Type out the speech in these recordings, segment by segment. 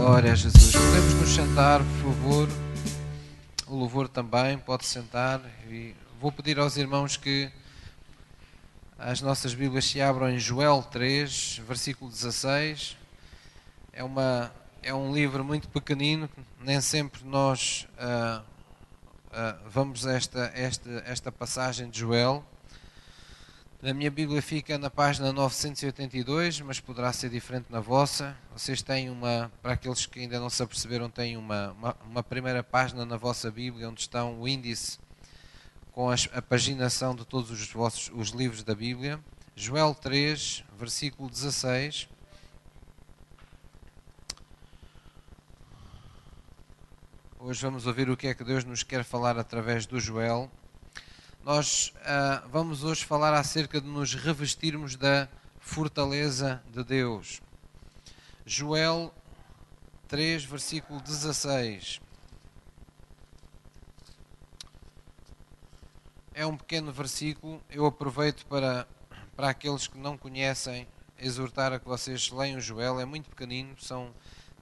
Glória a Jesus. Podemos nos sentar, por favor. O louvor também pode sentar. E vou pedir aos irmãos que as nossas Bíblias se abram em Joel 3, versículo 16. É, uma, é um livro muito pequenino, nem sempre nós uh, uh, vamos a esta, esta, esta passagem de Joel. Na minha Bíblia fica na página 982, mas poderá ser diferente na vossa. Vocês têm uma, para aqueles que ainda não se aperceberam, têm uma, uma, uma primeira página na vossa Bíblia onde estão o índice com a paginação de todos os vossos os livros da Bíblia. Joel 3, versículo 16. Hoje vamos ouvir o que é que Deus nos quer falar através do Joel. Nós uh, vamos hoje falar acerca de nos revestirmos da fortaleza de Deus. Joel 3, versículo 16. É um pequeno versículo, eu aproveito para, para aqueles que não conhecem, exortar a que vocês leiam Joel, é muito pequenino, são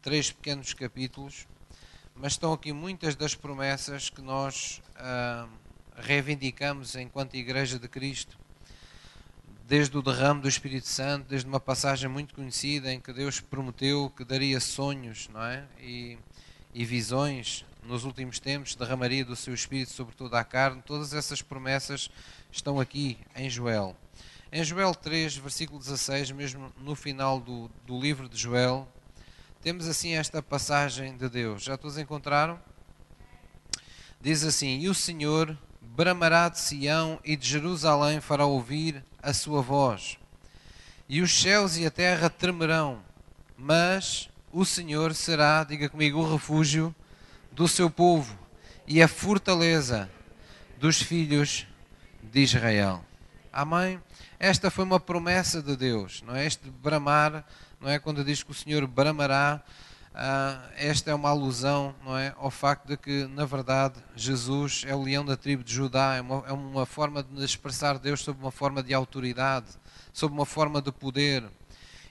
três pequenos capítulos, mas estão aqui muitas das promessas que nós. Uh, reivindicamos enquanto Igreja de Cristo, desde o derrame do Espírito Santo, desde uma passagem muito conhecida em que Deus prometeu que daria sonhos não é? e, e visões nos últimos tempos, derramaria do seu Espírito sobre toda a carne, todas essas promessas estão aqui em Joel. Em Joel 3, versículo 16, mesmo no final do, do livro de Joel, temos assim esta passagem de Deus. Já todos encontraram? Diz assim: E o Senhor bramará de Sião e de Jerusalém fará ouvir a sua voz. E os céus e a terra tremerão, mas o Senhor será, diga comigo, o refúgio do seu povo e a fortaleza dos filhos de Israel. Amém? Esta foi uma promessa de Deus, não é? Este bramar, não é? Quando diz que o Senhor bramará, Uh, esta é uma alusão não é, ao facto de que, na verdade, Jesus é o leão da tribo de Judá, é uma, é uma forma de expressar Deus sob uma forma de autoridade, sob uma forma de poder.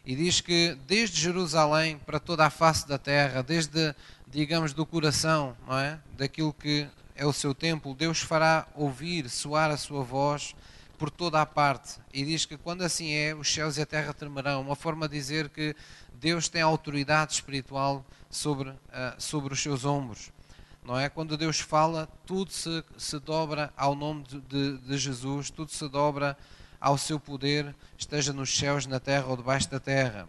E diz que desde Jerusalém para toda a face da terra, desde, digamos, do coração, não é? daquilo que é o seu templo, Deus fará ouvir, soar a sua voz por toda a parte. E diz que quando assim é, os céus e a terra tremerão. Uma forma de dizer que Deus tem autoridade espiritual sobre, uh, sobre os seus ombros. Não é? Quando Deus fala, tudo se, se dobra ao nome de, de Jesus, tudo se dobra ao seu poder, esteja nos céus, na terra ou debaixo da terra.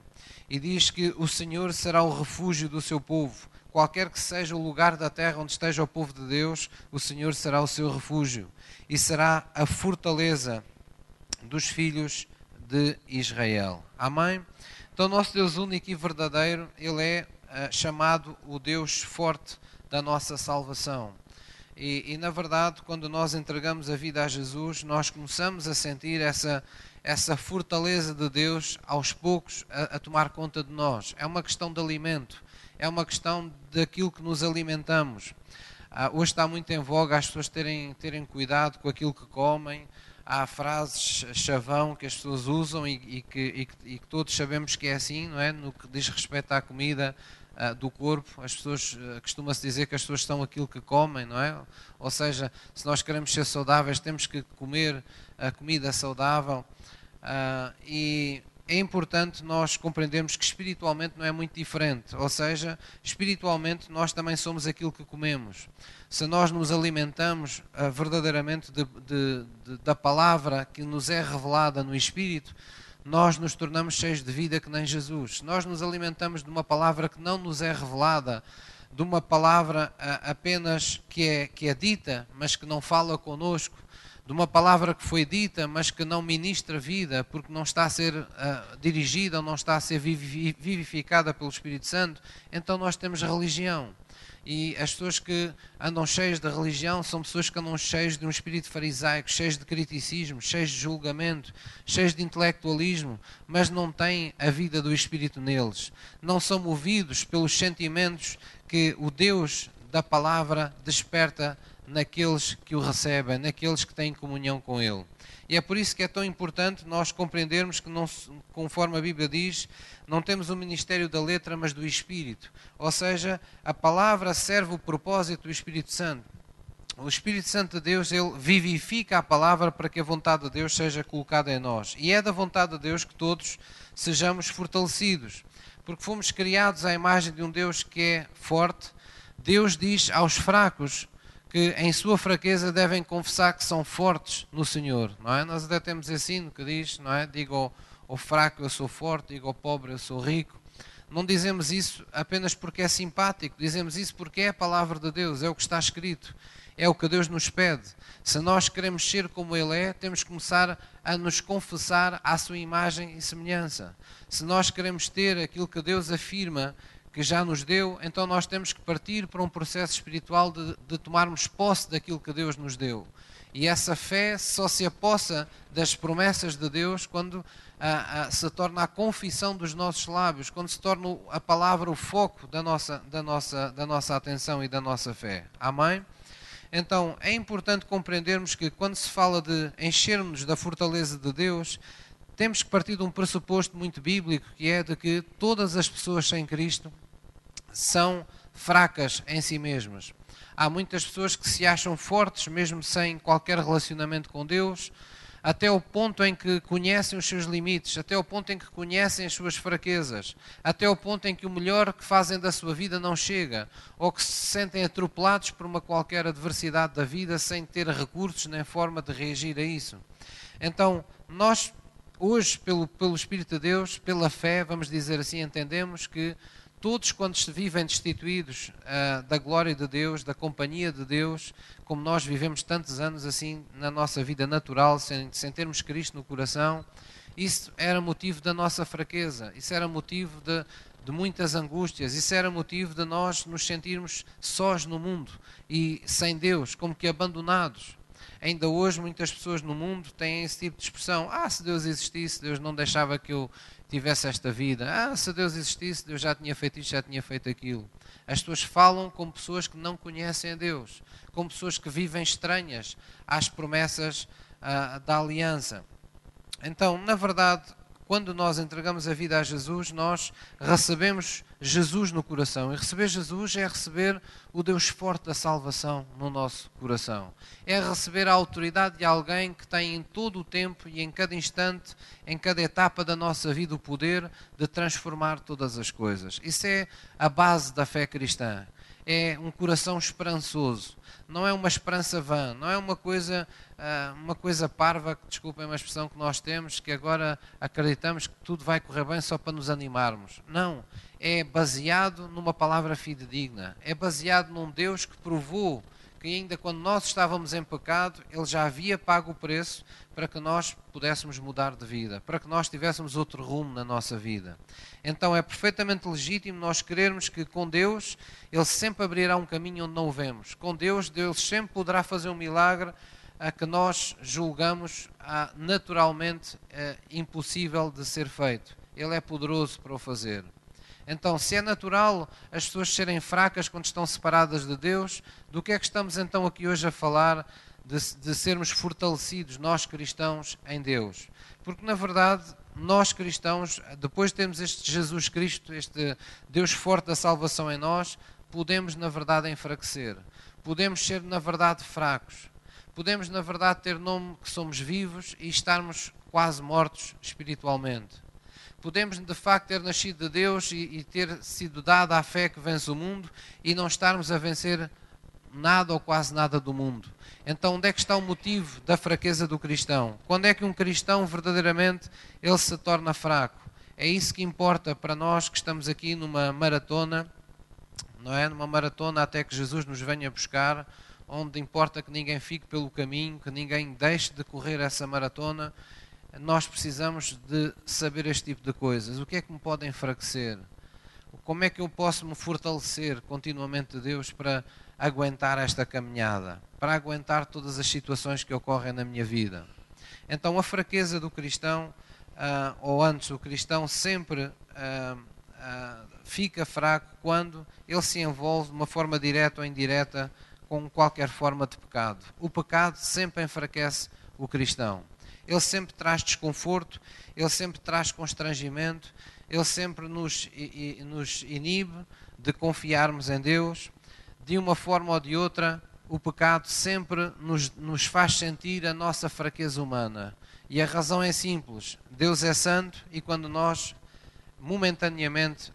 E diz que o Senhor será o refúgio do seu povo. Qualquer que seja o lugar da terra onde esteja o povo de Deus, o Senhor será o seu refúgio e será a fortaleza dos filhos de Israel. Amém? Então, nosso Deus único e verdadeiro, Ele é uh, chamado o Deus forte da nossa salvação. E, e, na verdade, quando nós entregamos a vida a Jesus, nós começamos a sentir essa, essa fortaleza de Deus aos poucos a, a tomar conta de nós. É uma questão de alimento, é uma questão daquilo que nos alimentamos. Uh, hoje está muito em voga as pessoas terem, terem cuidado com aquilo que comem, há frases chavão que as pessoas usam e, e, que, e, que, e, que, todos sabemos que é assim, não é? No que diz respeito à comida uh, do corpo, as pessoas uh, costuma-se dizer que as pessoas são aquilo que comem, não é? Ou seja, se nós queremos ser saudáveis, temos que comer a comida saudável. Uh, e é importante nós compreendermos que espiritualmente não é muito diferente. Ou seja, espiritualmente nós também somos aquilo que comemos. Se nós nos alimentamos uh, verdadeiramente de, de, de, da palavra que nos é revelada no Espírito, nós nos tornamos cheios de vida que nem Jesus. Se nós nos alimentamos de uma palavra que não nos é revelada, de uma palavra uh, apenas que é, que é dita, mas que não fala conosco, de uma palavra que foi dita, mas que não ministra vida, porque não está a ser uh, dirigida ou não está a ser vivificada pelo Espírito Santo, então nós temos religião. E as pessoas que andam cheias de religião são pessoas que andam cheias de um espírito farisaico, cheias de criticismo, cheias de julgamento, cheias de intelectualismo, mas não têm a vida do Espírito neles. Não são movidos pelos sentimentos que o Deus da palavra desperta naqueles que o recebem, naqueles que têm comunhão com Ele. E é por isso que é tão importante nós compreendermos que, não, conforme a Bíblia diz, não temos o ministério da letra, mas do Espírito. Ou seja, a palavra serve o propósito do Espírito Santo. O Espírito Santo de Deus, ele vivifica a palavra para que a vontade de Deus seja colocada em nós. E é da vontade de Deus que todos sejamos fortalecidos, porque fomos criados à imagem de um Deus que é forte. Deus diz aos fracos: que em sua fraqueza devem confessar que são fortes no Senhor, não é? Nós até temos esse hino que diz, não é? Digo ao, ao fraco eu sou forte, digo ao pobre eu sou rico. Não dizemos isso apenas porque é simpático, dizemos isso porque é a palavra de Deus, é o que está escrito, é o que Deus nos pede. Se nós queremos ser como Ele é, temos que começar a nos confessar à sua imagem e semelhança. Se nós queremos ter aquilo que Deus afirma que já nos deu, então nós temos que partir para um processo espiritual de, de tomarmos posse daquilo que Deus nos deu. E essa fé só se apossa das promessas de Deus quando ah, ah, se torna a confissão dos nossos lábios, quando se torna a palavra o foco da nossa, da, nossa, da nossa atenção e da nossa fé. Amém? Então é importante compreendermos que quando se fala de enchermos da fortaleza de Deus, temos que partir de um pressuposto muito bíblico, que é de que todas as pessoas sem Cristo são fracas em si mesmas. Há muitas pessoas que se acham fortes mesmo sem qualquer relacionamento com Deus, até o ponto em que conhecem os seus limites, até o ponto em que conhecem as suas fraquezas, até o ponto em que o melhor que fazem da sua vida não chega, ou que se sentem atropelados por uma qualquer adversidade da vida sem ter recursos nem forma de reagir a isso. Então, nós hoje, pelo, pelo Espírito de Deus, pela fé, vamos dizer assim, entendemos que todos, quando se vivem destituídos uh, da glória de Deus, da companhia de Deus, como nós vivemos tantos anos assim na nossa vida natural, sem, sem termos Cristo no coração, isso era motivo da nossa fraqueza, isso era motivo de, de muitas angústias, isso era motivo de nós nos sentirmos sós no mundo e sem Deus, como que abandonados. Ainda hoje muitas pessoas no mundo têm esse tipo de expressão: Ah, se Deus existisse, Deus não deixava que eu tivesse esta vida. Ah, se Deus existisse, Deus já tinha feito isto, já tinha feito aquilo. As pessoas falam como pessoas que não conhecem a Deus, como pessoas que vivem estranhas às promessas ah, da aliança. Então, na verdade, quando nós entregamos a vida a Jesus, nós recebemos Jesus no coração. E receber Jesus é receber o Deus forte da salvação no nosso coração. É receber a autoridade de alguém que tem em todo o tempo e em cada instante, em cada etapa da nossa vida, o poder de transformar todas as coisas. Isso é a base da fé cristã. É um coração esperançoso. Não é uma esperança vã, não é uma coisa, ah, uma coisa parva, desculpem uma expressão que nós temos, que agora acreditamos que tudo vai correr bem só para nos animarmos. Não, é baseado numa palavra fidedigna, é baseado num Deus que provou que ainda quando nós estávamos em pecado, Ele já havia pago o preço para que nós pudéssemos mudar de vida, para que nós tivéssemos outro rumo na nossa vida. Então é perfeitamente legítimo nós querermos que com Deus Ele sempre abrirá um caminho onde não o vemos. Com Deus, Deus sempre poderá fazer um milagre a que nós julgamos naturalmente é, impossível de ser feito. Ele é poderoso para o fazer. Então, se é natural as pessoas serem fracas quando estão separadas de Deus, do que é que estamos então aqui hoje a falar de, de sermos fortalecidos, nós cristãos, em Deus? Porque, na verdade, nós cristãos, depois de termos este Jesus Cristo, este Deus forte da salvação em nós, podemos, na verdade, enfraquecer. Podemos ser, na verdade, fracos. Podemos, na verdade, ter nome que somos vivos e estarmos quase mortos espiritualmente podemos de facto ter nascido de Deus e, e, ter sido dada a fé que vence o mundo e não estarmos a vencer nada ou quase nada do mundo. Então, onde é que está o motivo da fraqueza do cristão? Quando é que um cristão verdadeiramente ele se torna fraco? É isso que importa para nós que estamos aqui numa maratona, não é? Numa maratona até que Jesus nos venha buscar, onde importa que ninguém fique pelo caminho, que ninguém deixe de correr essa maratona nós precisamos de saber este tipo de coisas. O que é que me pode enfraquecer? Como é que eu posso me fortalecer continuamente de Deus para aguentar esta caminhada? Para aguentar todas as situações que ocorrem na minha vida? Então, a fraqueza do cristão, uh, ou antes, o cristão sempre uh, uh, fica fraco quando ele se envolve de uma forma direta ou indireta com qualquer forma de pecado. O pecado sempre enfraquece o cristão. Ele sempre traz desconforto, ele sempre traz constrangimento, ele sempre nos, nos inibe de confiarmos em Deus. De uma forma ou de outra, o pecado sempre nos, nos faz sentir a nossa fraqueza humana. E a razão é simples: Deus é santo e quando nós momentaneamente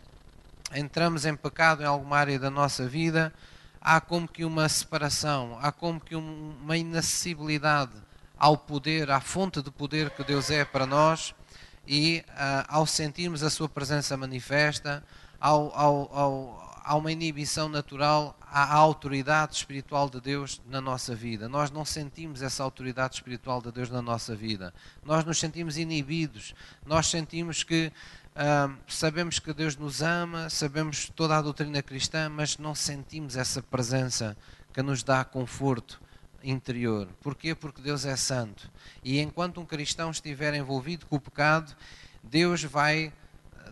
entramos em pecado em alguma área da nossa vida, há como que uma separação, há como que uma inacessibilidade ao poder, à fonte de poder que Deus é para nós e uh, ao sentirmos a sua presença manifesta, ao, ao, ao, há uma inibição natural à autoridade espiritual de Deus na nossa vida. Nós não sentimos essa autoridade espiritual de Deus na nossa vida. Nós nos sentimos inibidos. Nós sentimos que uh, sabemos que Deus nos ama, sabemos toda a doutrina cristã, mas não sentimos essa presença que nos dá conforto interior. Porquê? Porque Deus é santo. E enquanto um cristão estiver envolvido com o pecado, Deus vai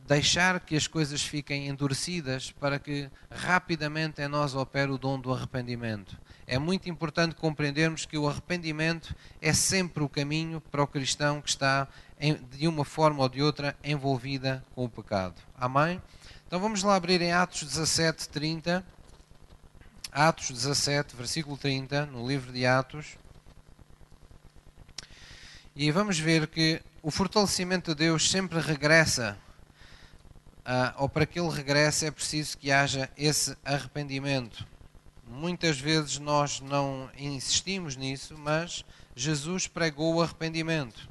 deixar que as coisas fiquem endurecidas para que rapidamente em nós opere o dom do arrependimento. É muito importante compreendermos que o arrependimento é sempre o caminho para o cristão que está de uma forma ou de outra envolvida com o pecado. Amém? Então vamos lá abrir em Atos 17, 30. Atos 17, versículo 30, no livro de Atos. E vamos ver que o fortalecimento de Deus sempre regressa, uh, ou para que ele regresse é preciso que haja esse arrependimento. Muitas vezes nós não insistimos nisso, mas Jesus pregou o arrependimento.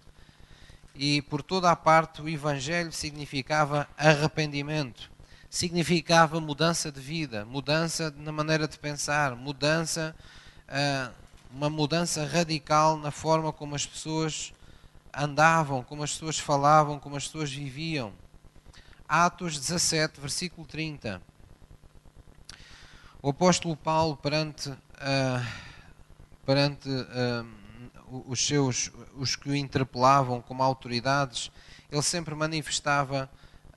E por toda a parte o Evangelho significava arrependimento significava mudança de vida, mudança na maneira de pensar, mudança, uh, uma mudança radical na forma como as pessoas andavam, como as pessoas falavam, como as pessoas viviam. Atos 17, versículo 30. O apóstolo Paulo, perante, uh, perante uh, os seus, os que o interpelavam como autoridades, ele sempre manifestava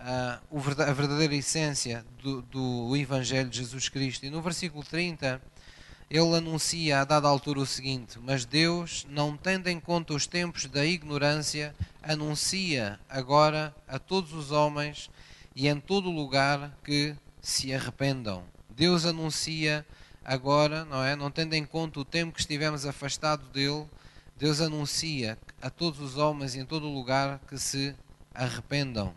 a verdadeira essência do, do Evangelho de Jesus Cristo. E no versículo 30, ele anuncia a dada altura o seguinte: Mas Deus, não tendo em conta os tempos da ignorância, anuncia agora a todos os homens e em todo lugar que se arrependam. Deus anuncia agora, não é? Não tendo em conta o tempo que estivemos afastados dele, Deus anuncia a todos os homens e em todo lugar que se arrependam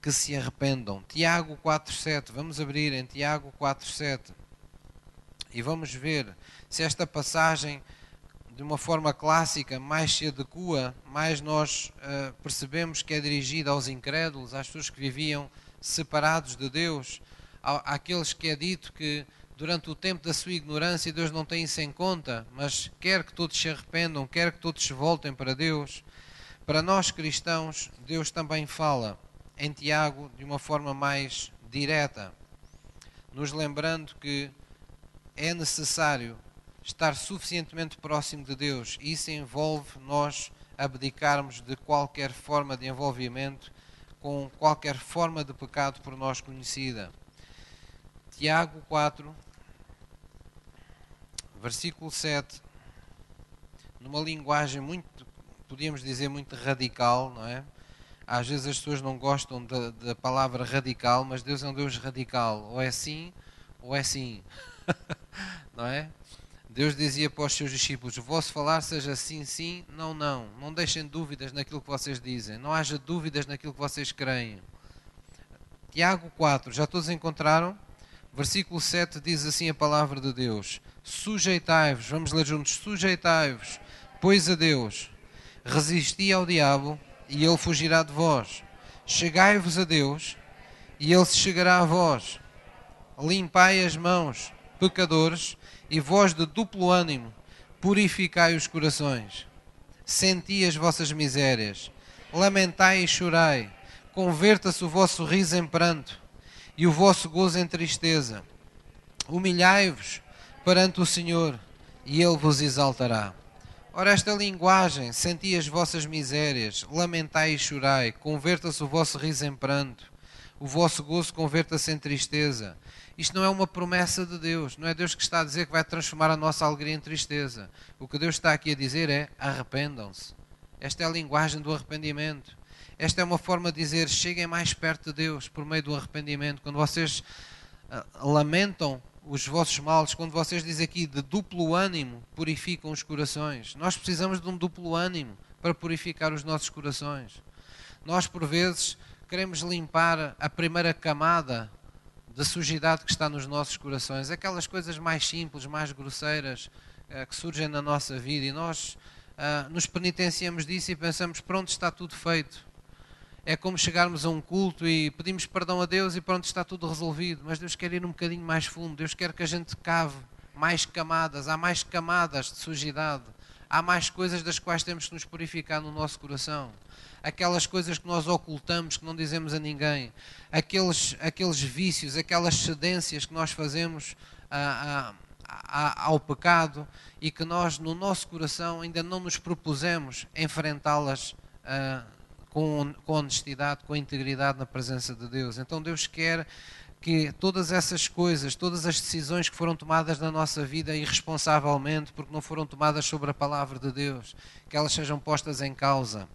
que se arrependam. Tiago 4,7. Vamos abrir em Tiago 4,7 e vamos ver se esta passagem, de uma forma clássica, mais se adequa, mais nós uh, percebemos que é dirigida aos incrédulos, às pessoas que viviam separados de Deus, àqueles que é dito que durante o tempo da sua ignorância Deus não tem isso em conta, mas quer que todos se arrependam, quer que todos se voltem para Deus. Para nós cristãos, Deus também fala em Tiago de uma forma mais direta, nos lembrando que é necessário estar suficientemente próximo de Deus. Isso envolve nós abdicarmos de qualquer forma de envolvimento com qualquer forma de pecado por nós conhecida. Tiago 4, versículo 7, numa linguagem muito, podíamos dizer, muito radical, não é? Às vezes as pessoas não gostam da, palavra radical, mas Deus é um Deus radical. Ou é sim, ou é sim. não é? Deus dizia para os seus discípulos: vosso falar seja sim, sim, não, não. Não deixem dúvidas naquilo que vocês dizem. Não haja dúvidas naquilo que vocês creem. Tiago 4, já todos encontraram? Versículo 7 diz assim a palavra de Deus: Sujeitai-vos, vamos ler juntos: Sujeitai-vos, pois a Deus, resisti ao diabo e ele fugirá de vós. Chegai-vos a Deus, e ele se chegará a vós. Limpai as mãos, pecadores, e vós de duplo ânimo, purificai os corações. Senti as vossas misérias, lamentai e chorai, converta-se o vosso riso em pranto, e o vosso gozo em tristeza. Humilhai-vos perante o Senhor, e ele vos exaltará. Ora, esta linguagem, senti as vossas misérias, lamentai e chorai, converta-se o vosso riso em pranto. o vosso gozo converta-se em tristeza. Isto não é uma promessa de Deus, não é Deus que está a dizer que vai transformar a nossa alegria em tristeza. O que Deus está aqui a dizer é: arrependam-se. Esta é a linguagem do arrependimento. Esta é uma forma de dizer: cheguem mais perto de Deus por meio do arrependimento. Quando vocês uh, lamentam os vossos males, quando vocês dizem aqui de duplo ânimo, purificam os corações. Nós precisamos de um duplo ânimo para purificar os nossos corações. Nós, por vezes, queremos limpar a primeira camada da sujidade que está nos nossos corações, aquelas coisas mais simples, mais grosseiras uh, que surgem na nossa vida e nós uh, nos penitenciamos disso e pensamos: pronto, está tudo feito. É como chegarmos a um culto e pedimos perdão a Deus e pronto, está tudo resolvido. Mas Deus quer ir um bocadinho mais fundo, Deus quer que a gente cave mais camadas, há mais camadas de sujidade, há mais coisas das quais temos que nos purificar no nosso coração. Aquelas coisas que nós ocultamos, que não dizemos a ninguém, aqueles, aqueles vícios, aquelas cedências que nós fazemos a, a, ao pecado e que nós, no nosso coração, ainda não nos propusemos enfrentá-las com, com honestidade, com integridade na presença de Deus. Então Deus quer que todas essas coisas, todas as decisões que foram tomadas na nossa vida irresponsavelmente, porque não foram tomadas sobre a palavra de Deus, que elas sejam postas em causa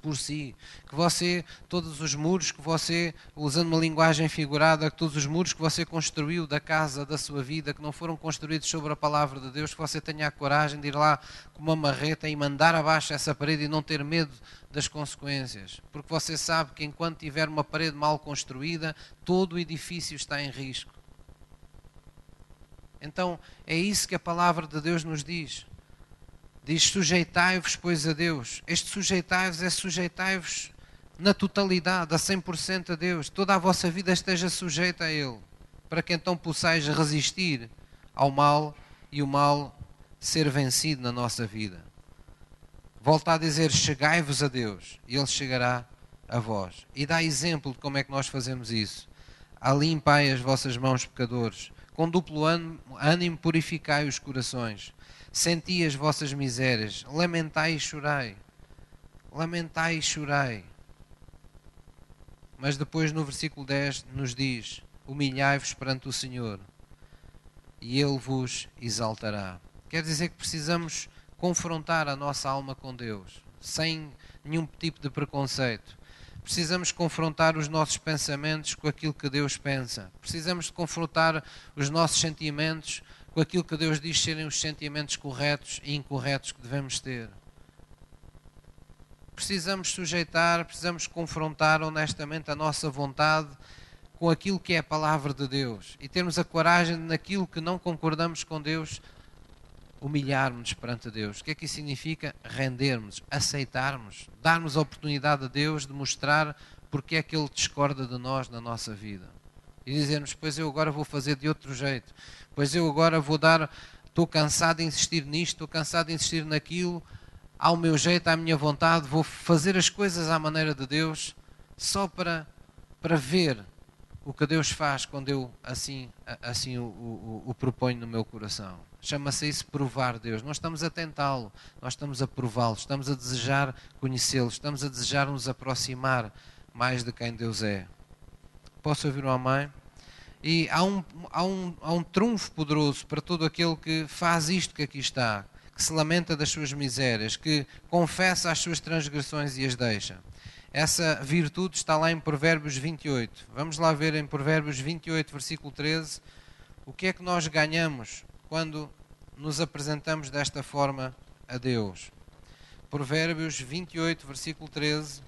por si, que você, todos os muros que você, usando uma linguagem figurada, que todos os muros que você construiu da casa, da sua vida, que não foram construídos sobre a palavra de Deus, que você tenha a coragem de ir lá com uma marreta e mandar abaixo essa parede e não ter medo das consequências, porque você sabe que enquanto tiver uma parede mal construída, todo o edifício está em risco. Então, é isso que a palavra de Deus nos diz. Diz: sujeitai-vos, pois, a Deus. Este sujeitai-vos é sujeitai-vos na totalidade, a 100% a Deus. Toda a vossa vida esteja sujeita a Ele, para que então possais resistir ao mal e o mal ser vencido na nossa vida. Volta a dizer: chegai-vos a Deus, e Ele chegará a vós. E dá exemplo de como é que nós fazemos isso. Alimpai as vossas mãos, pecadores. Com duplo ânimo purificai os corações Senti as vossas misérias, lamentai e chorai. Lamentai e chorai. Mas depois no versículo 10 nos diz: Humilhai-vos perante o Senhor, e Ele vos exaltará. Quer dizer que precisamos confrontar a nossa alma com Deus, sem nenhum tipo de preconceito. Precisamos confrontar os nossos pensamentos com aquilo que Deus pensa. Precisamos confrontar os nossos sentimentos com aquilo que Deus diz serem os sentimentos corretos e incorretos que devemos ter. Precisamos sujeitar, precisamos confrontar honestamente a nossa vontade com aquilo que é a palavra de Deus e termos a coragem de, naquilo que não concordamos com Deus, humilharmos perante Deus. O que é que isso significa? Rendermos, aceitarmos, darmos a oportunidade a Deus de mostrar porque é que Ele discorda de nós na nossa vida. E dizermos, pois eu agora vou fazer de outro jeito pois eu agora vou dar, estou cansado de insistir nisto, estou cansado de insistir naquilo, ao meu jeito, à minha vontade, vou fazer as coisas à maneira de Deus, só para, para ver o que Deus faz quando eu assim, assim o, o, o proponho no meu coração. Chama-se isso provar Deus. Nós estamos a tentá-lo, nós estamos a prová-lo, estamos a desejar conhecê-lo, estamos a desejar nos aproximar mais de quem Deus é. Posso ouvir uma mãe? E há um, há, um, há um trunfo poderoso para todo aquele que faz isto que aqui está, que se lamenta das suas misérias, que confessa as suas transgressões e as deixa. Essa virtude está lá em Provérbios 28. Vamos lá ver em Provérbios 28, versículo 13, o que é que nós ganhamos quando nos apresentamos desta forma a Deus. Provérbios 28, versículo 13.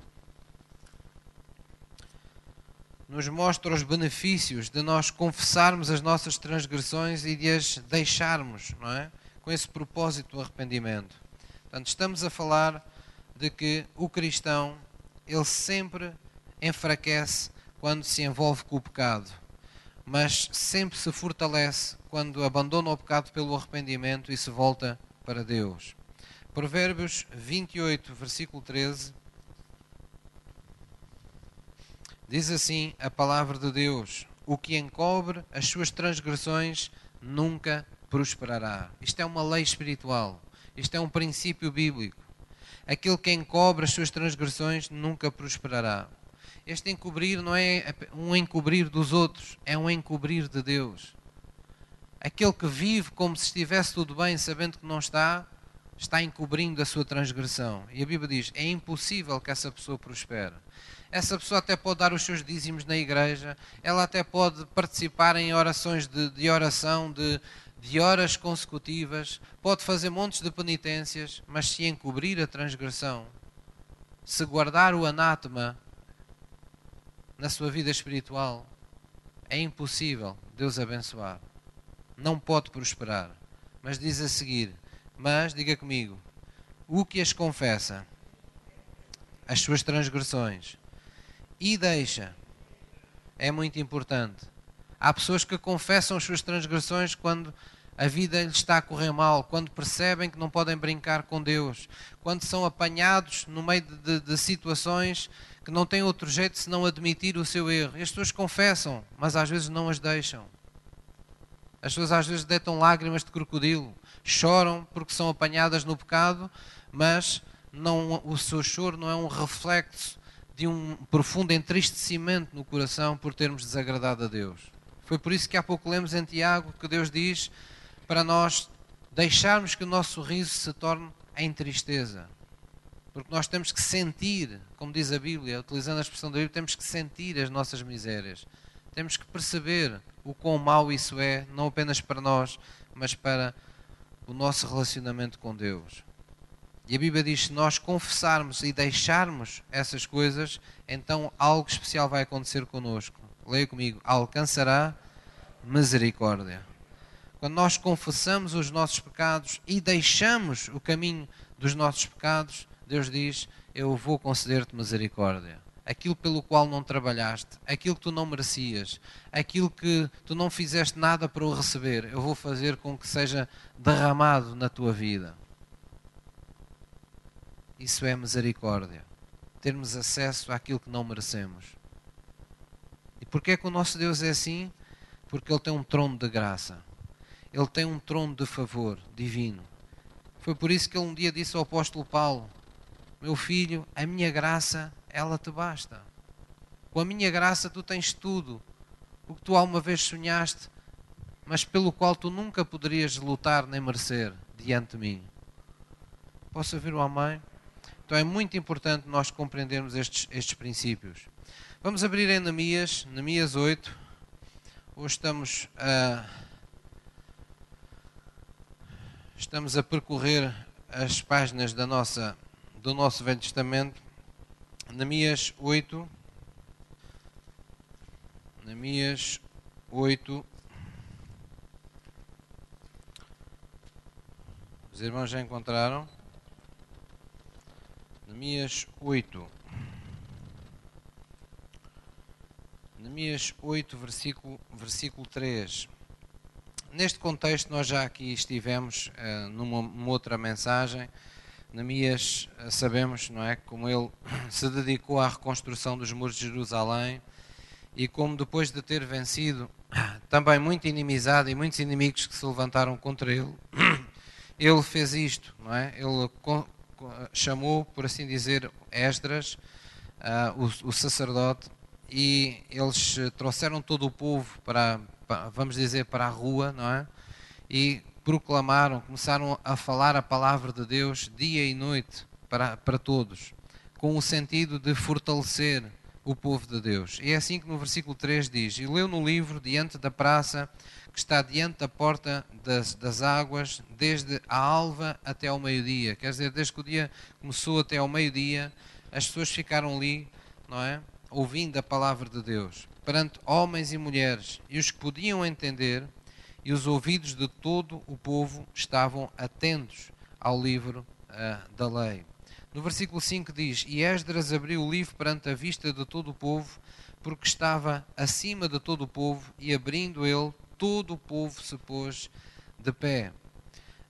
Nos mostra os benefícios de nós confessarmos as nossas transgressões e de as deixarmos, não é? Com esse propósito do arrependimento. Portanto, estamos a falar de que o cristão, ele sempre enfraquece quando se envolve com o pecado, mas sempre se fortalece quando abandona o pecado pelo arrependimento e se volta para Deus. Provérbios 28, versículo 13 Diz assim a palavra de Deus: O que encobre as suas transgressões nunca prosperará. Isto é uma lei espiritual. Isto é um princípio bíblico. Aquele que encobre as suas transgressões nunca prosperará. Este encobrir não é um encobrir dos outros, é um encobrir de Deus. Aquele que vive como se estivesse tudo bem, sabendo que não está, está encobrindo a sua transgressão. E a Bíblia diz: é impossível que essa pessoa prospere. Essa pessoa até pode dar os seus dízimos na igreja, ela até pode participar em orações de, de oração, de, de horas consecutivas, pode fazer montes de penitências, mas se encobrir a transgressão, se guardar o anátema na sua vida espiritual, é impossível Deus abençoar. Não pode prosperar. Mas diz a seguir: Mas, diga comigo, o que as confessa, as suas transgressões, e deixa, é muito importante. Há pessoas que confessam as suas transgressões quando a vida lhes está a correr mal, quando percebem que não podem brincar com Deus, quando são apanhados no meio de, de, de situações que não têm outro jeito senão admitir o seu erro. As pessoas confessam, mas às vezes não as deixam. As pessoas às vezes deitam lágrimas de crocodilo, choram porque são apanhadas no pecado, mas não, o seu choro não é um reflexo de um profundo entristecimento no coração por termos desagradado a Deus. Foi por isso que há pouco lemos em Tiago que Deus diz para nós deixarmos que o nosso sorriso se torne em tristeza. Porque nós temos que sentir, como diz a Bíblia, utilizando a expressão da Bíblia, temos que sentir as nossas misérias. Temos que perceber o quão mau isso é, não apenas para nós, mas para o nosso relacionamento com Deus. E a Bíblia diz: se nós confessarmos e deixarmos essas coisas, então algo especial vai acontecer conosco. Leia comigo: alcançará misericórdia. Quando nós confessamos os nossos pecados e deixamos o caminho dos nossos pecados, Deus diz: Eu vou conceder-te misericórdia. Aquilo pelo qual não trabalhaste, aquilo que tu não merecias, aquilo que tu não fizeste nada para o receber, eu vou fazer com que seja derramado na tua vida. Isso é misericórdia. Termos acesso àquilo que não merecemos. E porquê é que o nosso Deus é assim? Porque Ele tem um trono de graça ele tem um trono de favor divino. Foi por isso que ele um dia disse ao apóstolo Paulo: Meu filho, a minha graça, ela te basta. Com a minha graça tu tens tudo o que tu alguma vez sonhaste, mas pelo qual tu nunca poderias lutar nem merecer diante de mim. Posso ouvir o amém? Então é muito importante nós compreendermos estes, estes princípios. Vamos abrir em Neemias, Neemias 8. Hoje estamos a. Estamos a percorrer as páginas da nossa, do nosso Velho Testamento, Namias 8, Namias 8, os irmãos já encontraram, Namias 8, Namias 8, versículo, versículo 3. Neste contexto, nós já aqui estivemos uh, numa, numa, outra mensagem. Namias, uh, sabemos, não é, como ele se dedicou à reconstrução dos muros de Jerusalém e como depois de ter vencido também muita inimizade e muitos inimigos que se levantaram contra ele, ele fez isto, não é? Ele chamou, por assim dizer, Esdras, uh, o, o sacerdote, e eles trouxeram todo o povo para, vamos dizer, para a rua, não é? E proclamaram, começaram a falar a palavra de Deus dia e noite para, para todos, com o sentido de fortalecer o povo de Deus. E é assim que no versículo 3 diz: E leu no livro diante da praça, que está diante da porta das, das águas, desde a alva até ao meio-dia. Quer dizer, desde que o dia começou até ao meio-dia, as pessoas ficaram ali, não é? Ouvindo a palavra de Deus perante homens e mulheres, e os que podiam entender, e os ouvidos de todo o povo estavam atentos ao livro uh, da lei. No versículo 5 diz: E Esdras abriu o livro perante a vista de todo o povo, porque estava acima de todo o povo, e abrindo ele, todo o povo se pôs de pé.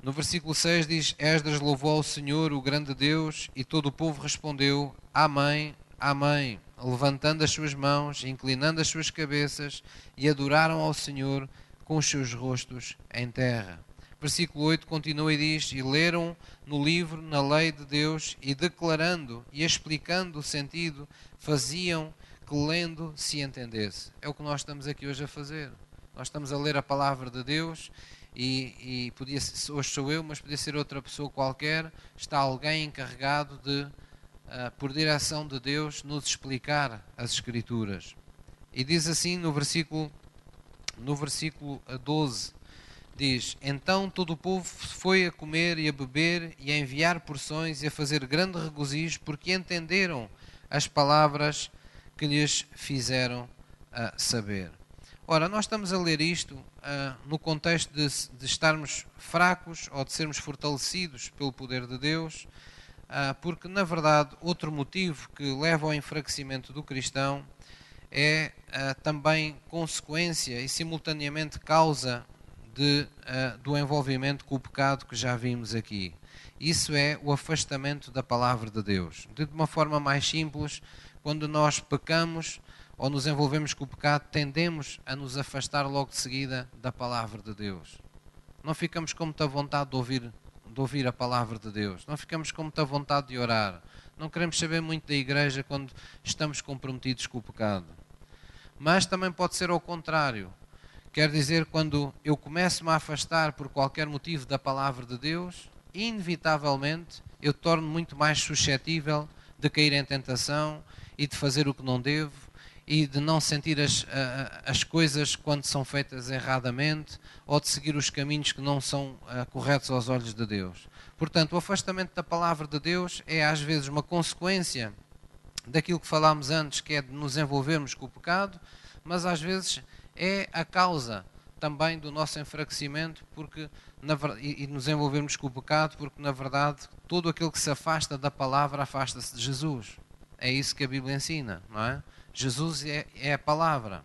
No versículo 6 diz: Esdras louvou ao Senhor, o grande Deus, e todo o povo respondeu: Amém, Amém levantando as suas mãos, inclinando as suas cabeças e adoraram ao Senhor com os seus rostos em terra. Versículo 8 continua e diz: E leram no livro, na lei de Deus, e declarando e explicando o sentido, faziam que lendo se entendesse. É o que nós estamos aqui hoje a fazer. Nós estamos a ler a palavra de Deus e, e podia ser, hoje sou eu, mas podia ser outra pessoa qualquer. Está alguém encarregado de, uh, por direção de Deus, nos explicar as Escrituras. E diz assim no versículo, no versículo 12: diz: Então todo o povo foi a comer e a beber e a enviar porções e a fazer grande regozijo, porque entenderam as palavras que lhes fizeram uh, saber. Ora, nós estamos a ler isto uh, no contexto de, de, estarmos fracos ou de sermos fortalecidos pelo poder de Deus, uh, porque, na verdade, outro motivo que leva ao enfraquecimento do cristão é uh, também consequência e, simultaneamente, causa de, do envolvimento com o pecado que já vimos aqui. Isso é o afastamento da palavra de Deus. De uma forma mais simples, quando nós pecamos, ou nos envolvemos com o pecado, tendemos a nos afastar logo de seguida da palavra de Deus. Não ficamos com muita vontade de ouvir, de ouvir a palavra de Deus. Não ficamos com muita vontade de orar. Não queremos saber muito da igreja quando estamos comprometidos com o pecado. Mas também pode ser ao contrário. Quer dizer, quando eu começo-me a afastar por qualquer motivo da palavra de Deus, inevitavelmente eu torno muito mais suscetível de cair em tentação e de fazer o que não devo e de não sentir as, as coisas quando são feitas erradamente ou de seguir os caminhos que não são uh, corretos aos olhos de Deus. Portanto, o afastamento da palavra de Deus é às vezes uma consequência daquilo que falámos antes, que é de nos envolvermos com o pecado, mas às vezes é a causa também do nosso enfraquecimento porque, na, e, e nos envolvermos com o pecado, porque na verdade todo aquele que se afasta da palavra afasta-se de Jesus. É isso que a Bíblia ensina, não é? Jesus é, é a palavra.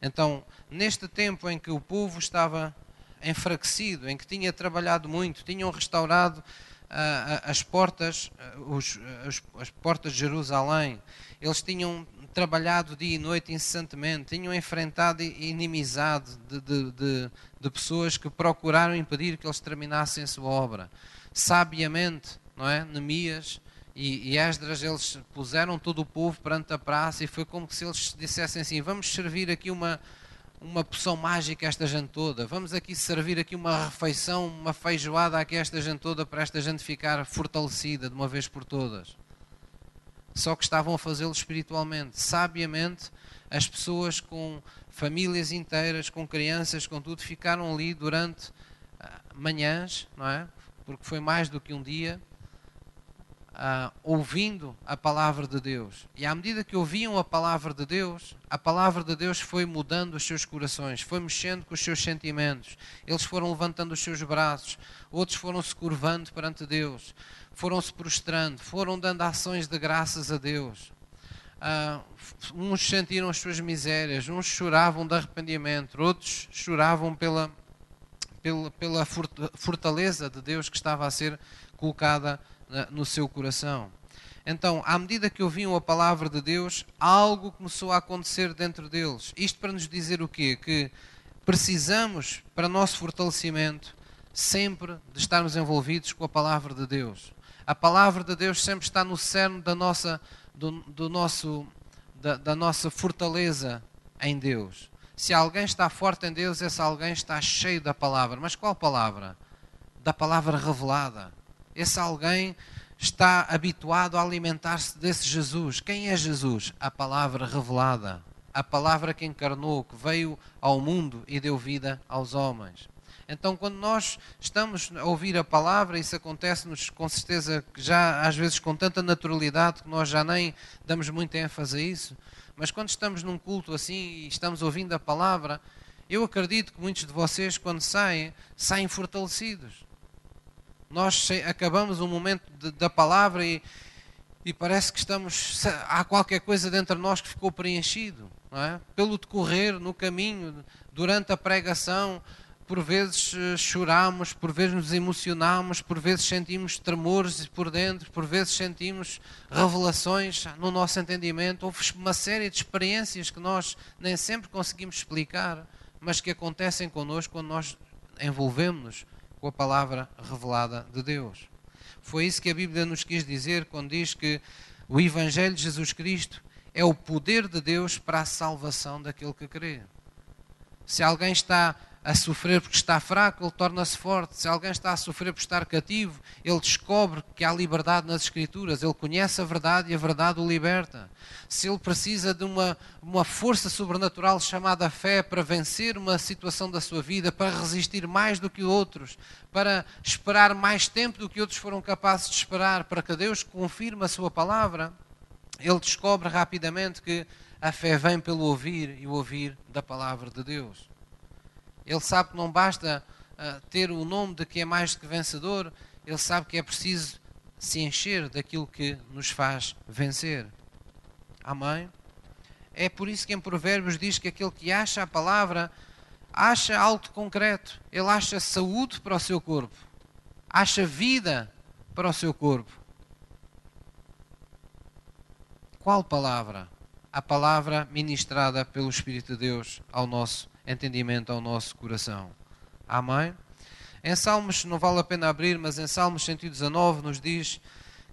Então, neste tempo em que o povo estava enfraquecido, em que tinha trabalhado muito, tinham restaurado uh, as portas, uh, os, as, as, portas de Jerusalém, eles tinham trabalhado dia e noite incessantemente, tinham enfrentado inimizade de, de, de, de pessoas que procuraram impedir que eles terminassem a sua obra. Sabiamente, não é? Neemias e, e Esdras, eles puseram todo o povo perante a praça e foi como se eles dissessem assim: vamos servir aqui uma, uma poção mágica a esta gente toda, vamos aqui servir aqui uma refeição, uma feijoada aqui a esta gente toda para esta gente ficar fortalecida de uma vez por todas. Só que estavam a fazê-lo espiritualmente, sabiamente, as pessoas com famílias inteiras, com crianças, com tudo, ficaram ali durante ah, manhãs, não é? Porque foi mais do que um dia uh, ouvindo a palavra de Deus. E à medida que ouviam a palavra de Deus, a palavra de Deus foi mudando os seus corações, foi mexendo com os seus sentimentos. Eles foram levantando os seus braços, outros foram se curvando perante Deus, foram se prostrando, foram dando ações de graças a Deus. Uh, uns sentiram as suas misérias, uns choravam de arrependimento, outros choravam pela, pela, pela fortaleza de Deus que estava a ser colocada no seu coração. Então, à medida que ouviam a palavra de Deus, algo começou a acontecer dentro deles. Isto para nos dizer o quê? Que precisamos, para nosso fortalecimento, sempre de estarmos envolvidos com a palavra de Deus. A palavra de Deus sempre está no cerne da nossa, do, do nosso, da, da nossa fortaleza em Deus. Se alguém está forte em Deus, esse alguém está cheio da palavra. Mas qual palavra? Da palavra revelada esse alguém está habituado a alimentar-se desse Jesus. Quem é Jesus? A palavra revelada, a palavra que encarnou, que veio ao mundo e deu vida aos homens. Então, quando nós estamos a ouvir a palavra, isso acontece-nos com certeza já às vezes com tanta naturalidade que nós já nem damos muita ênfase a isso. Mas quando estamos num culto assim e estamos ouvindo a palavra, eu acredito que muitos de vocês, quando saem, saem fortalecidos nós acabamos um momento de, da palavra e, e parece que estamos. Há qualquer coisa dentro de nós que ficou preenchido. É? Pelo decorrer, no caminho, durante a pregação, por vezes eh, choramos, por vezes nos emocionamos, por vezes sentimos tremores por dentro, por vezes sentimos revelações no nosso entendimento. Houve uma série de experiências que nós nem sempre conseguimos explicar, mas que acontecem connosco quando nós envolvemos-nos com a palavra revelada de Deus. Foi isso que a Bíblia nos quis dizer quando diz que o Evangelho de Jesus Cristo é o poder de Deus para a salvação daquele que crê. Se alguém está a sofrer porque está fraco, ele torna-se forte. Se alguém está a sofrer por estar cativo, ele descobre que há liberdade nas Escrituras, ele conhece a verdade e a verdade o liberta. Se ele precisa de uma, uma força sobrenatural chamada fé para vencer uma situação da sua vida, para resistir mais do que outros, para esperar mais tempo do que outros foram capazes de esperar, para que Deus confirme a sua palavra, ele descobre rapidamente que a fé vem pelo ouvir e o ouvir da palavra de Deus. Ele sabe que não basta uh, ter o nome de que é mais do que vencedor, ele sabe que é preciso se encher daquilo que nos faz vencer. Amém? É por isso que em Provérbios diz que aquele que acha a palavra acha algo concreto. Ele acha saúde para o seu corpo, acha vida para o seu corpo. Qual palavra? A palavra ministrada pelo Espírito de Deus ao nosso entendimento ao nosso coração. Amém? Em Salmos, não vale a pena abrir, mas em Salmos 119 nos diz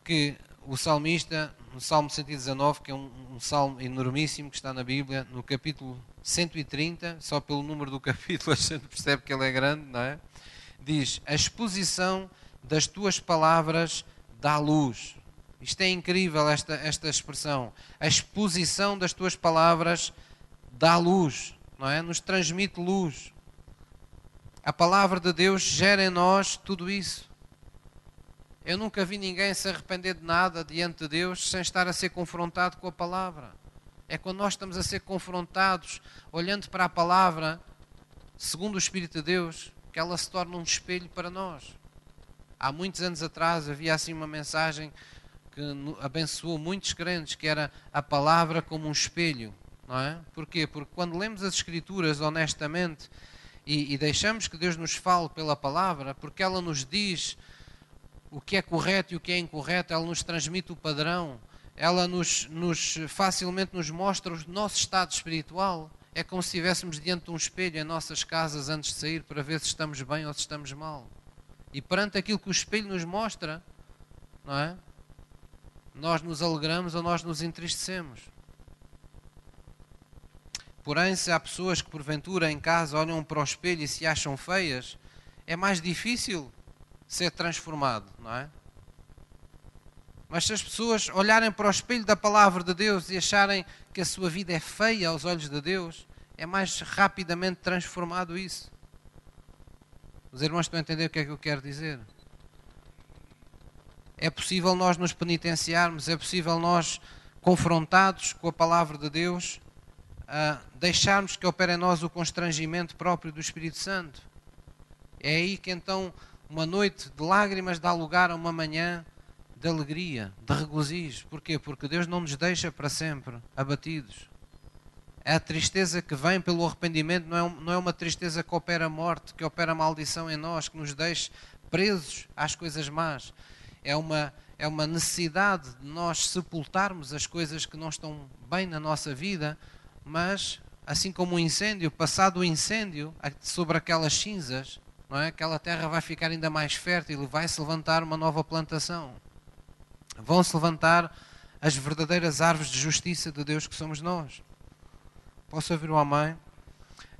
que o salmista, no Salmo 119, que é um, um salmo enormíssimo que está na Bíblia, no capítulo 130, só pelo número do capítulo a gente percebe que ele é grande, não é? Diz: A exposição das tuas palavras dá luz. Isto é incrível, esta, esta expressão. A exposição das tuas palavras dá luz não é? Nos transmite luz. A palavra de Deus gera em nós tudo isso. Eu nunca vi ninguém se arrepender de nada diante de Deus sem estar a ser confrontado com a palavra. É quando nós estamos a ser confrontados, olhando para a palavra, segundo o Espírito de Deus, que ela se torna um espelho para nós. Há muitos anos atrás havia assim uma mensagem que abençoou muitos crentes, que era a palavra como um espelho não é? Porquê? Porque quando lemos as Escrituras honestamente e, e deixamos que Deus nos fale pela palavra, porque ela nos diz o que é correto e o que é incorreto, ela nos transmite o padrão, ela nos, nos facilmente nos mostra o nosso estado espiritual. É como se estivéssemos diante de um espelho em nossas casas antes de sair para ver se estamos bem ou se estamos mal. E perante aquilo que o espelho nos mostra, não é? Nós nos alegramos ou nós nos entristecemos. Porém, se há pessoas que porventura em casa olham para o espelho e se acham feias, é mais difícil ser transformado, não é? Mas se as pessoas olharem para o espelho da palavra de Deus e acharem que a sua vida é feia aos olhos de Deus, é mais rapidamente transformado isso. Os irmãos estão a entender o que é que eu quero dizer? É possível nós nos penitenciarmos, é possível nós, confrontados com a palavra de Deus, deixarmos que opere em nós o constrangimento próprio do Espírito Santo. É aí que então uma noite de lágrimas dá lugar a uma manhã de alegria, de regozijo. Porquê? Porque Deus não nos deixa para sempre abatidos. A tristeza que vem pelo arrependimento não é, é uma tristeza que opera morte, que opera maldição em nós, que nos deixe presos às coisas más. É uma, é uma necessidade de nós sepultarmos as coisas que não estão bem na nossa vida mas assim como o um incêndio, passado o incêndio sobre aquelas cinzas, não é? Aquela terra vai ficar ainda mais fértil e vai se levantar uma nova plantação. Vão se levantar as verdadeiras árvores de justiça de Deus que somos nós. Posso ouvir o amém?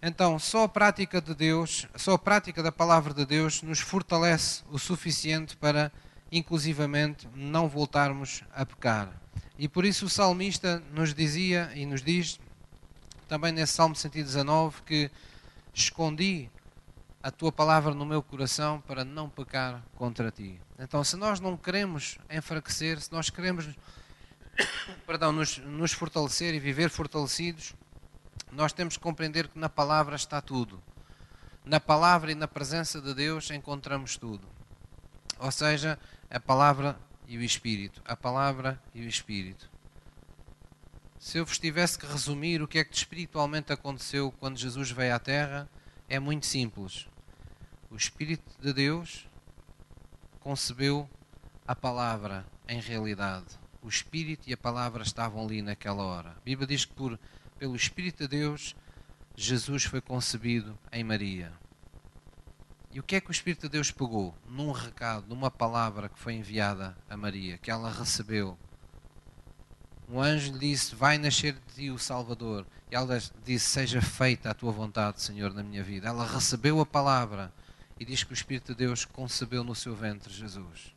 Então, só a prática de Deus, só a prática da palavra de Deus nos fortalece o suficiente para inclusivamente não voltarmos a pecar. E por isso o salmista nos dizia e nos diz também nesse Salmo 119 que escondi a tua palavra no meu coração para não pecar contra ti. Então, se nós não queremos enfraquecer, se nós queremos perdão, nos, nos fortalecer e viver fortalecidos, nós temos que compreender que na palavra está tudo. Na palavra e na presença de Deus encontramos tudo. Ou seja, a palavra e o Espírito. A palavra e o Espírito. Se eu vos tivesse que resumir o que é que espiritualmente aconteceu quando Jesus veio à Terra, é muito simples. O Espírito de Deus concebeu a palavra em realidade. O Espírito e a palavra estavam ali naquela hora. A Bíblia diz que por, pelo Espírito de Deus, Jesus foi concebido em Maria. E o que é que o Espírito de Deus pegou? Num recado, numa palavra que foi enviada a Maria, que ela recebeu um anjo lhe disse: Vai nascer de ti o Salvador. E ela disse: Seja feita a tua vontade, Senhor, na minha vida. Ela recebeu a palavra e diz que o Espírito de Deus concebeu no seu ventre Jesus.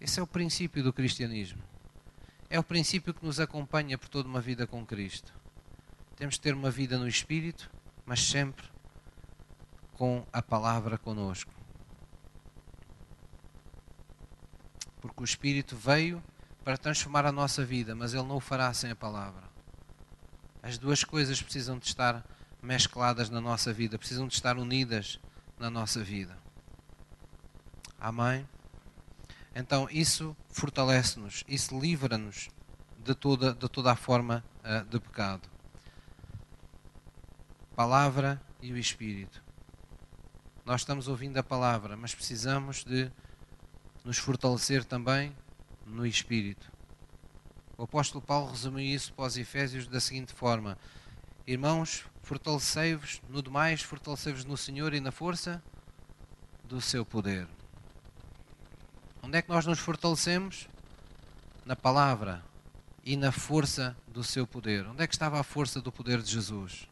Esse é o princípio do cristianismo. É o princípio que nos acompanha por toda uma vida com Cristo. Temos de ter uma vida no Espírito, mas sempre com a palavra conosco. Porque o Espírito veio para transformar a nossa vida, mas Ele não o fará sem a palavra. As duas coisas precisam de estar mescladas na nossa vida, precisam de estar unidas na nossa vida. Amém? Então isso fortalece-nos, isso livra-nos de toda, de toda a forma uh, de pecado. Palavra e o Espírito. Nós estamos ouvindo a palavra, mas precisamos de nos fortalecer também no Espírito. O apóstolo Paulo resumiu isso para os Efésios da seguinte forma: Irmãos, fortalecei-vos, no demais, fortalecei-vos no Senhor e na força do seu poder. Onde é que nós nos fortalecemos? Na palavra e na força do seu poder. Onde é que estava a força do poder de Jesus?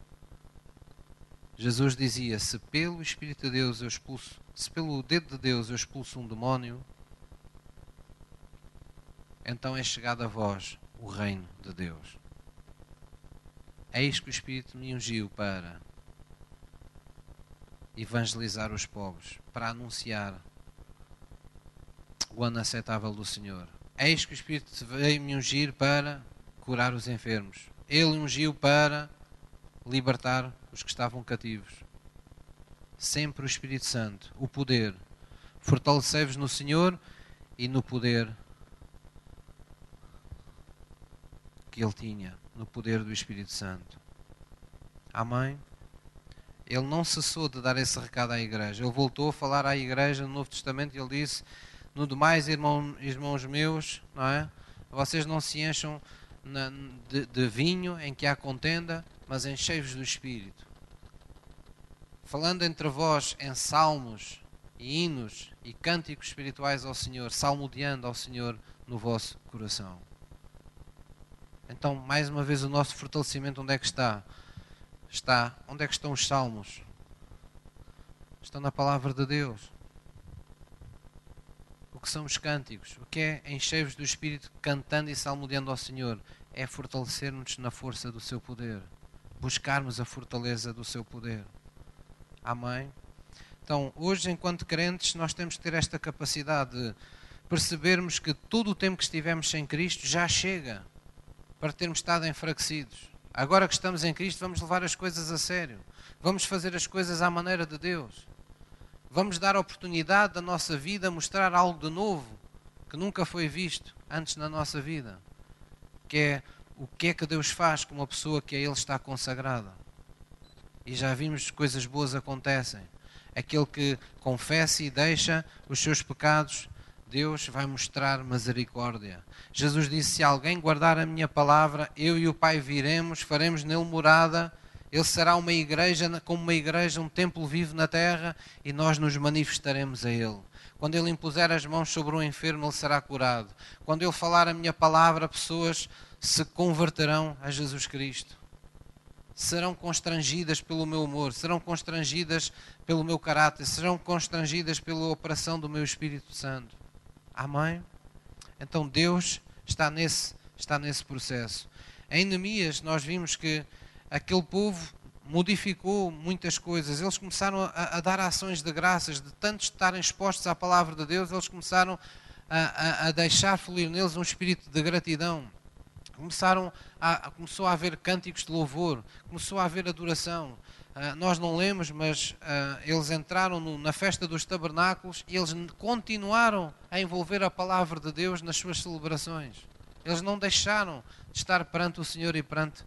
Jesus dizia: Se pelo Espírito de Deus eu expulso, se pelo dedo de Deus eu expulso um demónio, então é chegado a vós o reino de Deus. Eis que o Espírito me ungiu para evangelizar os povos, para anunciar o ano aceitável do Senhor. Eis que o Espírito veio me ungir para curar os enfermos. Ele ungiu para libertar os que estavam cativos. Sempre o Espírito Santo, o poder. Fortalecei-vos no Senhor e no poder que ele tinha no poder do Espírito Santo. Amém? Ele não cessou de dar esse recado à igreja. Ele voltou a falar à igreja no Novo Testamento e ele disse: No demais, irmão, irmãos meus, não é? vocês não se encham de, de vinho em que há contenda, mas enchei-vos do Espírito. Falando entre vós em salmos e hinos e cânticos espirituais ao Senhor, salmodiando ao Senhor no vosso coração. Então, mais uma vez, o nosso fortalecimento onde é que está? Está onde é que estão os salmos? Estão na palavra de Deus. O que são os cânticos? O que é encheios do Espírito cantando e salmodiando ao Senhor? É fortalecer-nos na força do seu poder. Buscarmos a fortaleza do seu poder. Amém? Então, hoje, enquanto crentes, nós temos que ter esta capacidade de percebermos que todo o tempo que estivemos sem Cristo já chega para termos estado enfraquecidos. Agora que estamos em Cristo, vamos levar as coisas a sério. Vamos fazer as coisas à maneira de Deus. Vamos dar a oportunidade da nossa vida a mostrar algo de novo que nunca foi visto antes na nossa vida. Que é o que é que Deus faz com uma pessoa que a Ele está consagrada. E já vimos coisas boas acontecem. Aquele que confessa e deixa os seus pecados Deus vai mostrar misericórdia. Jesus disse: Se alguém guardar a minha palavra, eu e o Pai viremos, faremos nele morada. Ele será uma igreja, como uma igreja, um templo vivo na terra, e nós nos manifestaremos a Ele. Quando Ele impuser as mãos sobre um enfermo, ele será curado. Quando Ele falar a minha palavra, pessoas se converterão a Jesus Cristo. Serão constrangidas pelo meu amor, serão constrangidas pelo meu caráter, serão constrangidas pela operação do meu Espírito Santo. Amém? Então Deus está nesse, está nesse processo. Em Neemias nós vimos que aquele povo modificou muitas coisas. Eles começaram a, a, dar ações de graças, de tanto estarem expostos à palavra de Deus, eles começaram a, a, a deixar fluir neles um espírito de gratidão. Começaram a, começou a haver cânticos de louvor, começou a haver adoração. Uh, nós não lemos, mas uh, eles entraram na festa dos tabernáculos e eles continuaram a envolver a palavra de Deus nas suas celebrações. Eles não deixaram de estar perante o Senhor e perante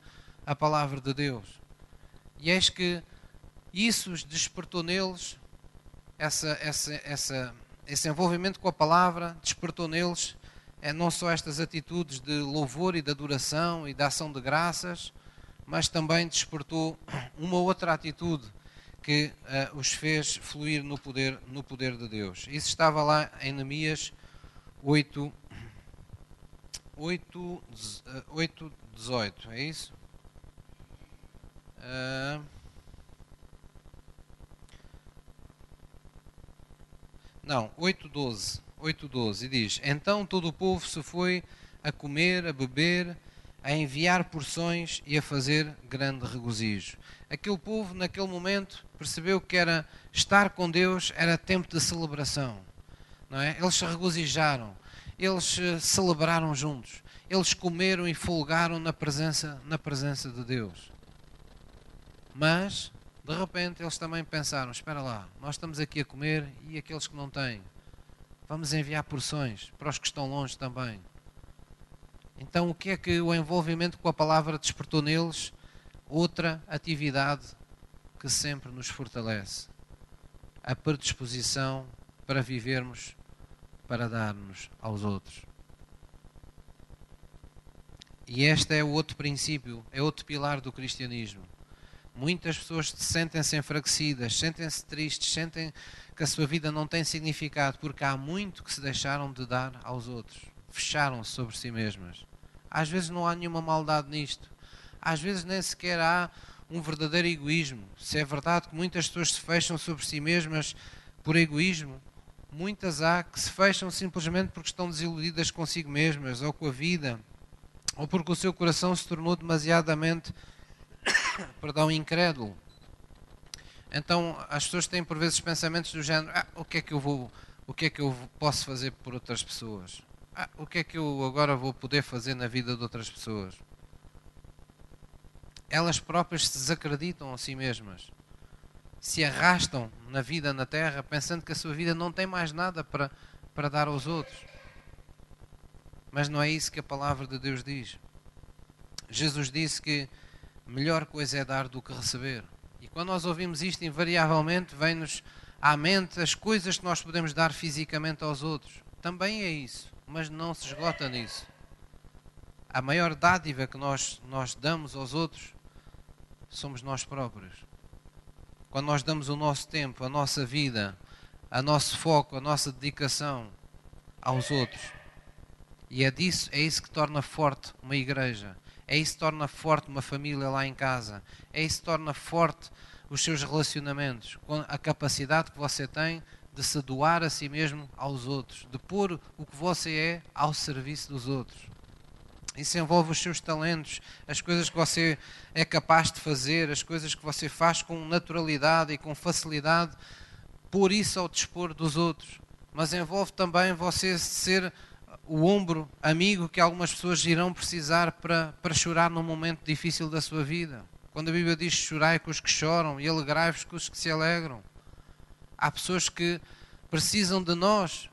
a palavra de Deus. E eis que isso despertou neles, essa, essa, essa, esse envolvimento com a palavra, despertou neles é, não só estas atitudes de louvor e de adoração e de ação de graças, mas também despertou uma outra atitude que uh, os fez fluir no poder, no poder de Deus. Isso estava lá em Neemias 8, 8, 8, 18, é isso? Uh, não, 8, 12. 8, 12. E diz: Então todo o povo se foi a comer, a beber, a enviar porções e a fazer grande regozijo. Aquele povo, naquele momento, percebeu que era estar com Deus era tempo de celebração. Não é? Eles se regozijaram, eles eh, celebraram juntos, eles comeram e folgaram na presença, na presença de Deus. Mas, de repente, eles também pensaram: espera lá, nós estamos aqui a comer e aqueles que não têm, vamos enviar porções para os que estão longe também. Então, o que é que o envolvimento com a palavra despertou neles? Outra atividade que sempre nos fortalece: a predisposição para vivermos, para darmos aos outros. E este é o outro princípio, é outro pilar do cristianismo. Muitas pessoas sentem-se enfraquecidas, sentem-se tristes, sentem que a sua vida não tem significado porque há muito que se deixaram de dar aos outros. Fecharam-se sobre si mesmas. Às vezes não há nenhuma maldade nisto. Às vezes nem sequer há um verdadeiro egoísmo. Se é verdade que muitas pessoas se fecham sobre si mesmas por egoísmo, muitas há que se fecham simplesmente porque estão desiludidas consigo mesmas ou com a vida, ou porque o seu coração se tornou demasiadamente perdão, incrédulo. Então as pessoas têm por vezes pensamentos do género: ah, o que é que eu vou, o que é que eu posso fazer por outras pessoas? Ah, o que é que eu agora vou poder fazer na vida de outras pessoas? Elas próprias se desacreditam a si mesmas. Se arrastam na vida na terra pensando que a sua vida não tem mais nada para, para dar aos outros. Mas não é isso que a palavra de Deus diz. Jesus disse que melhor coisa é dar do que receber. E quando nós ouvimos isto, invariavelmente vem-nos à mente as coisas que nós podemos dar fisicamente aos outros. Também é isso, mas não se esgota nisso. A maior dádiva que nós, nós damos aos outros somos nós próprios. Quando nós damos o nosso tempo, a nossa vida, a nosso foco, a nossa dedicação aos outros. E é disso, é isso que torna forte uma igreja. É isso que torna forte uma família lá em casa. É isso que torna forte os seus relacionamentos. Com a capacidade que você tem de se doar a si mesmo aos outros. De pôr o que você é ao serviço dos outros. Isso envolve os seus talentos, as coisas que você é capaz de fazer, as coisas que você faz com naturalidade e com facilidade, pôr isso ao dispor dos outros. Mas envolve também você ser o ombro amigo que algumas pessoas irão precisar para, para chorar num momento difícil da sua vida. Quando a Bíblia diz chorai com os que choram e alegrai-vos com os que se alegram. Há pessoas que precisam de nós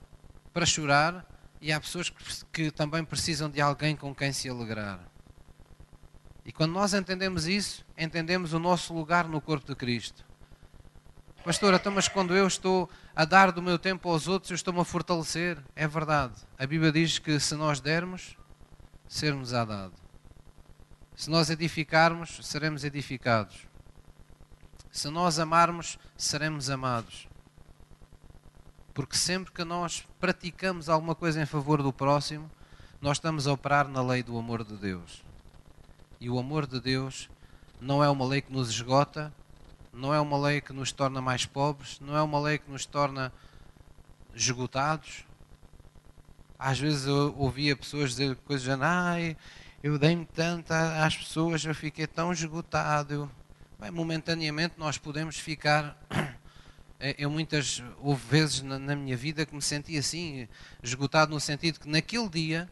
para chorar e há pessoas que, que também precisam de alguém com quem se alegrar. E quando nós entendemos isso, entendemos o nosso lugar no corpo de Cristo. Pastor, então, mas quando eu estou a dar do meu tempo aos outros, eu estou-me a fortalecer. É verdade. A Bíblia diz que se nós dermos, sermos a dado. Se nós edificarmos, seremos edificados. Se nós amarmos, seremos amados. Porque sempre que nós praticamos alguma coisa em favor do próximo, nós estamos a operar na lei do amor de Deus. E o amor de Deus não é uma lei que nos esgota, não é uma lei que nos torna mais pobres, não é uma lei que nos torna esgotados. Às vezes eu ouvia pessoas dizer coisas de ai, eu dei-me tanto às pessoas, eu fiquei tão esgotado. Bem, momentaneamente nós podemos ficar. Eu muitas houve vezes na, na minha vida que me senti assim, esgotado no sentido que naquele dia,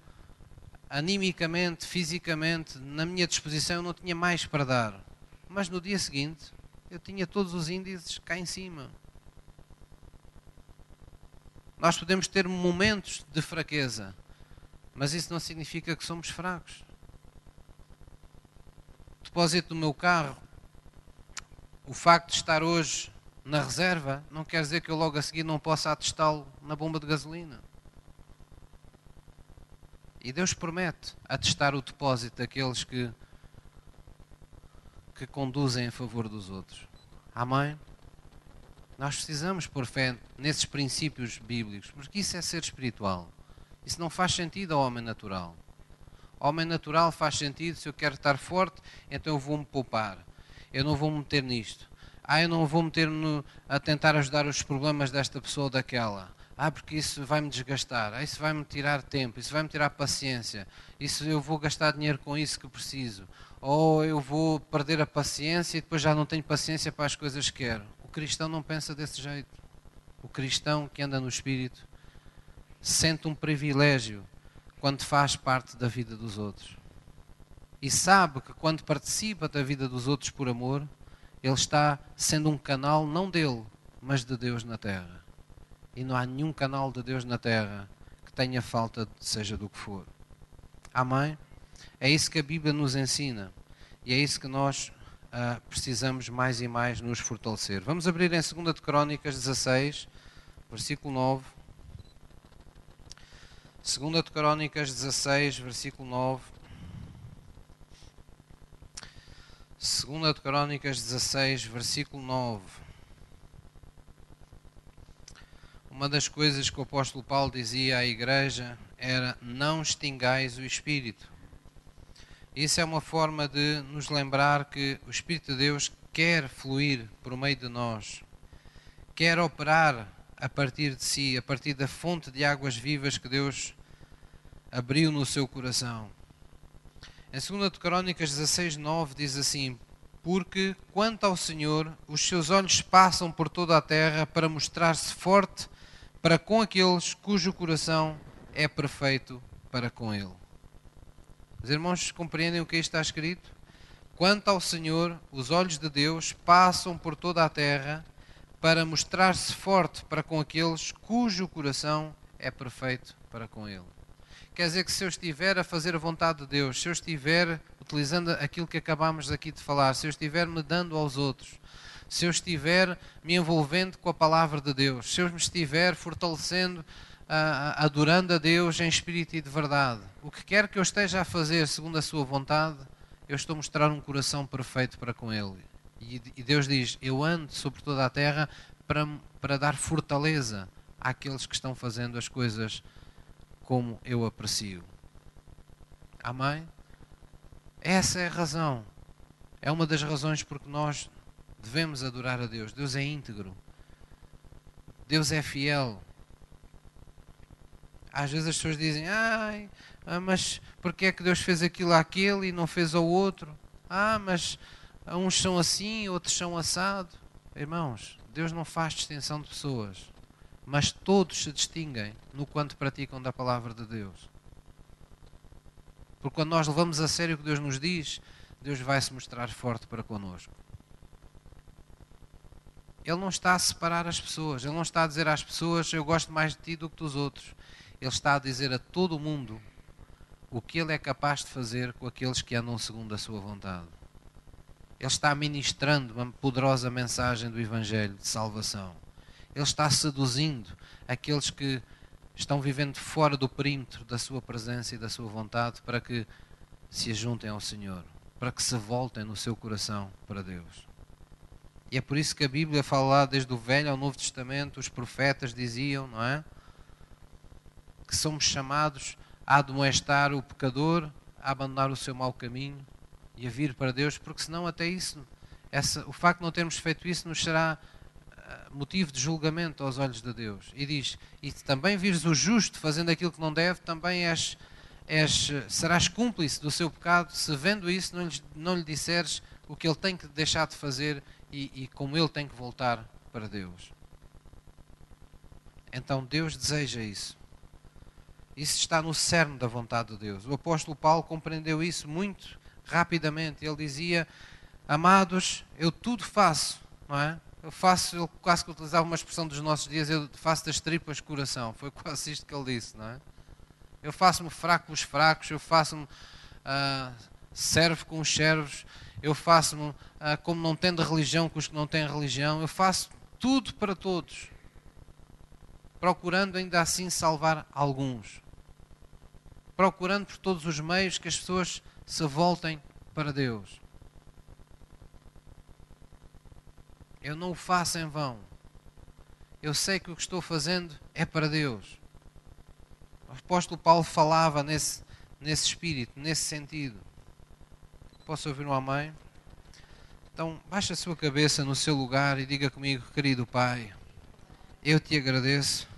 animicamente, fisicamente, na minha disposição, eu não tinha mais para dar. Mas no dia seguinte, eu tinha todos os índices cá em cima. Nós podemos ter momentos de fraqueza, mas isso não significa que somos fracos. O depósito do meu carro, o facto de estar hoje na reserva, não quer dizer que eu logo a seguir não possa atestá-lo na bomba de gasolina. E Deus promete atestar o depósito daqueles que que conduzem a favor dos outros. Amém? Nós precisamos pôr fé nesses princípios bíblicos, porque isso é ser espiritual. Isso não faz sentido ao homem natural. Homem natural faz sentido, se eu quero estar forte, então eu vou-me poupar. Eu não vou me meter nisto. Ah, eu não vou meter no, a tentar ajudar os problemas desta pessoa ou daquela. Ah, porque isso vai-me desgastar. Ah, isso vai-me tirar tempo. Isso vai-me tirar paciência. Isso eu vou gastar dinheiro com isso que preciso. Ou eu vou perder a paciência e depois já não tenho paciência para as coisas que quero. O cristão não pensa desse jeito. O cristão que anda no Espírito sente um privilégio quando faz parte da vida dos outros. E sabe que quando participa da vida dos outros por amor, ele está sendo um canal não dele, mas de Deus na terra. E não há nenhum canal de Deus na terra que tenha falta, seja do que for. Amém? É isso que a Bíblia nos ensina. E é isso que nós uh, precisamos mais e mais nos fortalecer. Vamos abrir em 2 de Crónicas 16, versículo 9. 2 de Crónicas 16, versículo 9. 2 de Crónicas 16, versículo 9. Uma das coisas que o apóstolo Paulo dizia à igreja era: Não extingais o espírito. Isso é uma forma de nos lembrar que o Espírito de Deus quer fluir por meio de nós, quer operar a partir de si, a partir da fonte de águas vivas que Deus abriu no seu coração. Em 2 de Crónicas 16, 9 diz assim: Porque quanto ao Senhor, os seus olhos passam por toda a terra para mostrar-se forte para com aqueles cujo coração é perfeito para com Ele. Os irmãos compreendem o que está escrito? Quanto ao Senhor, os olhos de Deus passam por toda a terra para mostrar-se forte para com aqueles cujo coração é perfeito para com Ele. Quer dizer que se eu estiver a fazer a vontade de Deus, se eu estiver utilizando aquilo que acabámos aqui de falar, se eu estiver me dando aos outros, se eu estiver me envolvendo com a palavra de Deus, se eu me estiver fortalecendo adorando a Deus em espírito e de verdade. O que quer que eu esteja a fazer segundo a sua vontade, eu estou a mostrar um coração perfeito para com Ele. E, Deus diz: Eu ando sobre toda a terra para, para dar fortaleza àqueles que estão fazendo as coisas como eu aprecio. Amém? Essa é a razão. É uma das razões porque nós devemos adorar a Deus. Deus é íntegro. Deus é fiel. Às vezes as pessoas dizem, ai, ah, mas porque é que Deus fez aquilo àquele e não fez ao outro? Ah, mas uns são assim, outros são assado. Irmãos, Deus não faz distinção de pessoas, mas todos se distinguem no quanto praticam da palavra de Deus. Porque quando nós levamos a sério o que Deus nos diz, Deus vai se mostrar forte para connosco. Ele não está a separar as pessoas, ele não está a dizer às pessoas eu gosto mais de ti do que dos outros. Ele está a dizer a todo mundo o que ele é capaz de fazer com aqueles que andam segundo a sua vontade. Ele está ministrando uma poderosa mensagem do Evangelho de salvação. Ele está seduzindo aqueles que estão vivendo fora do perímetro da sua presença e da sua vontade para que se ajuntem ao Senhor, para que se voltem no seu coração para Deus. E é por isso que a Bíblia fala lá desde o Velho ao Novo Testamento, os profetas diziam, não é? que somos chamados a admoestar o pecador, a abandonar o seu mau caminho e a vir para Deus, porque senão até isso, essa, o facto de não termos feito isso nos será motivo de julgamento aos olhos de Deus. E diz, e também vires o justo fazendo aquilo que não deve, também és, és, serás cúmplice do seu pecado, se vendo isso não lhe, não lhe disseres o que ele tem que deixar de fazer e, e como ele tem que voltar para Deus. Então Deus deseja isso. Isso está no cerne da vontade de Deus. O apóstolo Paulo compreendeu isso muito rapidamente. Ele dizia: Amados, eu tudo faço, não é? Eu faço, ele quase que utilizava uma expressão dos nossos dias, eu faço das tripas coração. Foi quase isto que ele disse, não é? Eu faço-me fraco com os fracos, eu faço-me uh, servo com os servos, eu faço-me uh, como não tendo religião com os que não têm religião, eu faço tudo para todos, procurando ainda assim salvar alguns procurando por todos os meios que as pessoas se voltem para Deus. Eu não o faço em vão. Eu sei que o que estou fazendo é para Deus. O apóstolo Paulo falava nesse, nesse espírito, nesse sentido. Posso ouvir um amém? Então, baixe a sua cabeça no seu lugar e diga comigo, querido Pai, eu te agradeço,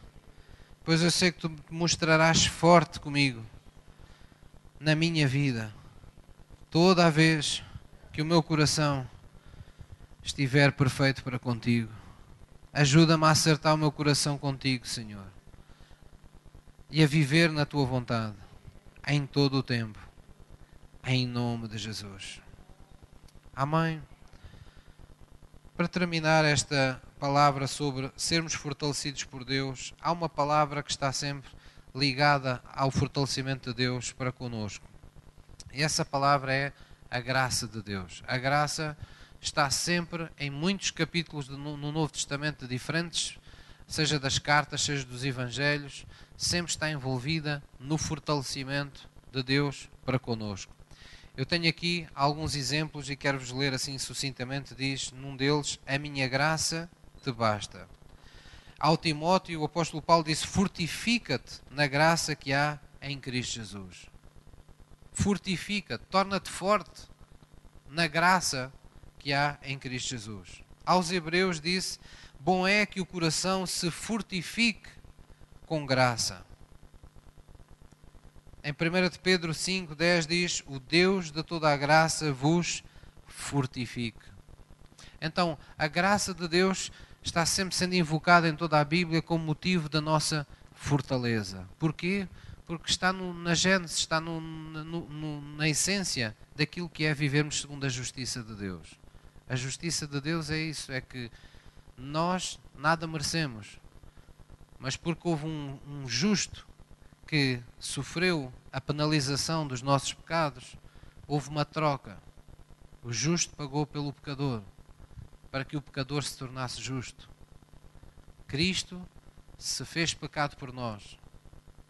pois eu sei que tu mostrarás forte comigo na minha vida, toda a vez que o meu coração estiver perfeito para contigo. Ajuda-me a acertar o meu coração contigo, Senhor, e a viver na tua vontade, em todo o tempo, em nome de Jesus. Amém. Para terminar esta palavra sobre sermos fortalecidos por Deus, há uma palavra que está sempre ligada ao fortalecimento de Deus para conosco. E essa palavra é a graça de Deus. A graça está sempre em muitos capítulos no Novo Testamento diferentes, seja das cartas, seja dos evangelhos, sempre está envolvida no fortalecimento de Deus para conosco. Eu tenho aqui alguns exemplos e quero-vos ler assim sucintamente. Diz num deles: A minha graça te basta. Ao Timóteo, o apóstolo Paulo disse: Fortifica-te na graça que há em Cristo Jesus. Fortifica-te, torna-te forte na graça que há em Cristo Jesus. Aos Hebreus disse: Bom é que o coração se fortifique com graça em 1 de Pedro 5, 10 diz: O Deus de toda a graça vos fortifique. Então, a graça de Deus está sempre sendo invocada em toda a Bíblia como motivo da nossa fortaleza. Porquê? Porque está no, na gênese, está no, no, na essência daquilo que é vivermos segundo a justiça de Deus. A justiça de Deus é isso, é que nós nada merecemos, mas porque houve um, um justo que sofreu a penalização dos nossos pecados, houve uma troca. O justo pagou pelo pecador, para que o pecador se tornasse justo. Cristo se fez pecado por nós,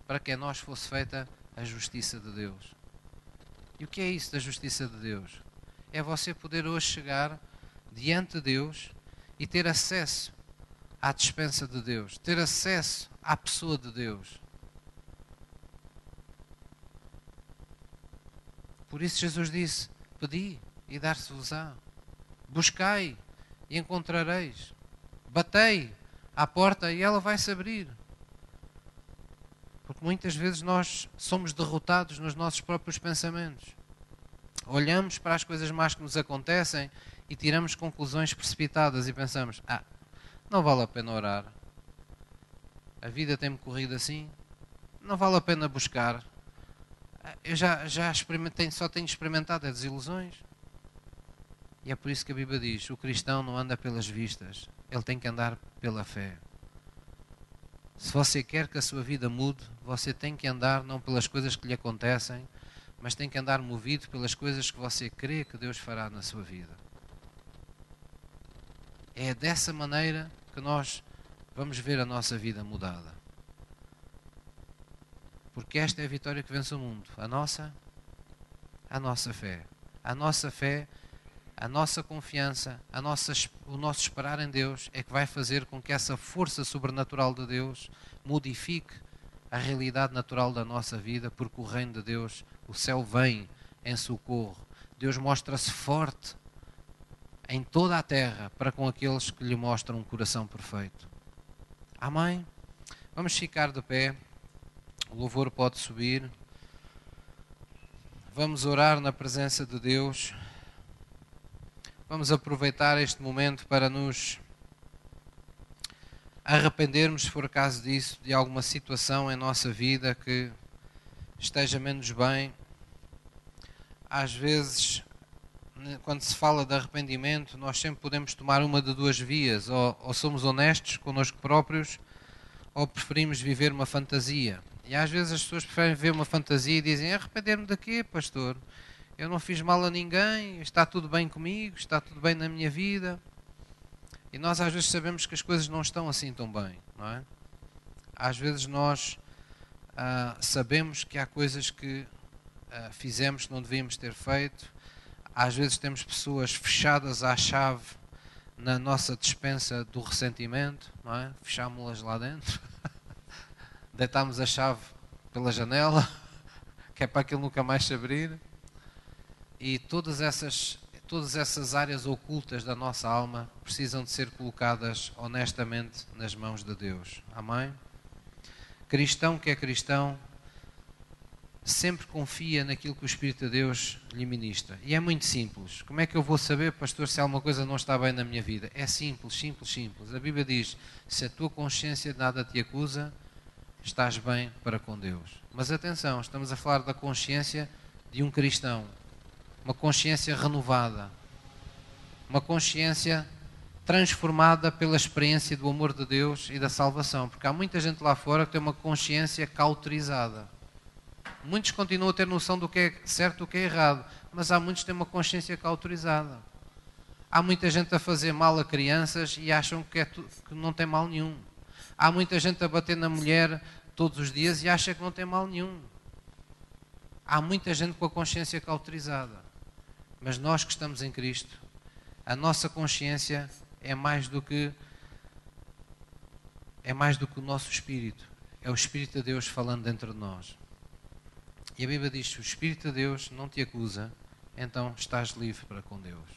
para que a nós fosse feita a justiça de Deus. E o que é isso da justiça de Deus? É você poder hoje chegar diante de Deus e ter acesso à dispensa de Deus, ter acesso à pessoa de Deus Por isso Jesus disse: Pedi e dar-se-vos-á. Buscai e encontrareis. Batei à porta e ela vai se abrir. Porque muitas vezes nós somos derrotados nos nossos próprios pensamentos. Olhamos para as coisas más que nos acontecem e tiramos conclusões precipitadas e pensamos: Ah, não vale a pena orar. A vida tem-me corrido assim. Não vale a pena buscar eu já, já experimentei, só tenho experimentado as desilusões. E é por isso que a Bíblia diz: o cristão não anda pelas vistas, ele tem que andar pela fé. Se você quer que a sua vida mude, você tem que andar não pelas coisas que lhe acontecem, mas tem que andar movido pelas coisas que você crê que Deus fará na sua vida. É dessa maneira que nós vamos ver a nossa vida mudada. Porque esta é a vitória que vence o mundo. A nossa, a nossa fé. A nossa fé, a nossa confiança, a nossa, o nosso esperar em Deus é que vai fazer com que essa força sobrenatural de Deus modifique a realidade natural da nossa vida, porque o reino de Deus, o céu vem em socorro. Deus mostra-se forte em toda a terra para com aqueles que lhe mostram um coração perfeito. Amém? Vamos ficar de pé. O louvor pode subir. Vamos orar na presença de Deus. Vamos aproveitar este momento para nos arrependermos, se for caso disso, de alguma situação em nossa vida que esteja menos bem. Às vezes, quando se fala de arrependimento, nós sempre podemos tomar uma de duas vias: ou, ou somos honestos connosco próprios, ou preferimos viver uma fantasia. E às vezes as pessoas preferem ver uma fantasia e dizem: arrepender-me de quê, pastor? Eu não fiz mal a ninguém, está tudo bem comigo, está tudo bem na minha vida. E nós às vezes sabemos que as coisas não estão assim tão bem, não é? Às vezes nós ah, sabemos que há coisas que ah, fizemos que não devíamos ter feito. Às vezes temos pessoas fechadas à chave na nossa dispensa do ressentimento, não é? Fechámos-las lá dentro. deitámos a chave pela janela, que é para aquilo nunca mais se abrir. E todas essas, todas essas áreas ocultas da nossa alma precisam de ser colocadas honestamente nas mãos de Deus. Amém? Cristão que é cristão sempre confia naquilo que o Espírito de Deus lhe ministra. E é muito simples. Como é que eu vou saber, pastor, se alguma coisa não está bem na minha vida? É simples, simples, simples. A Bíblia diz: se a tua consciência de nada te acusa, estás bem para com Deus. Mas atenção, estamos a falar da consciência de um cristão. Uma consciência renovada. Uma consciência transformada pela experiência do amor de Deus e da salvação. Porque há muita gente lá fora que tem uma consciência cauterizada Muitos continuam a ter noção do que é certo e do que é errado, mas há muitos que têm uma consciência cauterizada. Há muita gente a fazer mal a crianças e acham que, é tu, que não tem mal nenhum. Há muita gente a bater na mulher todos os dias e acha que não tem mal nenhum. Há muita gente com a consciência cauterizada. Mas nós que estamos em Cristo, a nossa consciência é mais do que é mais do que o nosso espírito. É o espírito de Deus falando dentro de nós. E a Bíblia diz: se o Espírito de Deus não te acusa, então estás livre para com Deus.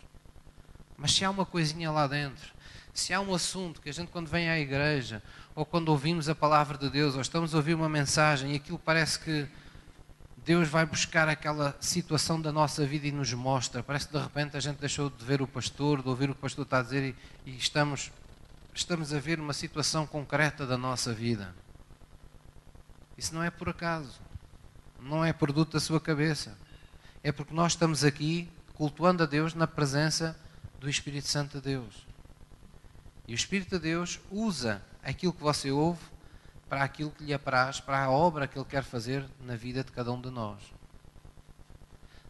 Mas se há uma coisinha lá dentro, se há um assunto que a gente, quando vem à igreja, ou quando ouvimos a palavra de Deus, ou estamos a ouvir uma mensagem e aquilo parece que Deus vai buscar aquela situação da nossa vida e nos mostra, parece que de repente a gente deixou de ver o pastor, de ouvir o que o pastor está a dizer e, e estamos, estamos a ver uma situação concreta da nossa vida. Isso não é por acaso não é produto da sua cabeça. É porque nós estamos aqui cultuando a Deus na presença do Espírito Santo de Deus. E o Espírito de Deus usa aquilo que você ouve para aquilo que lhe apraz, para a obra que Ele quer fazer na vida de cada um de nós.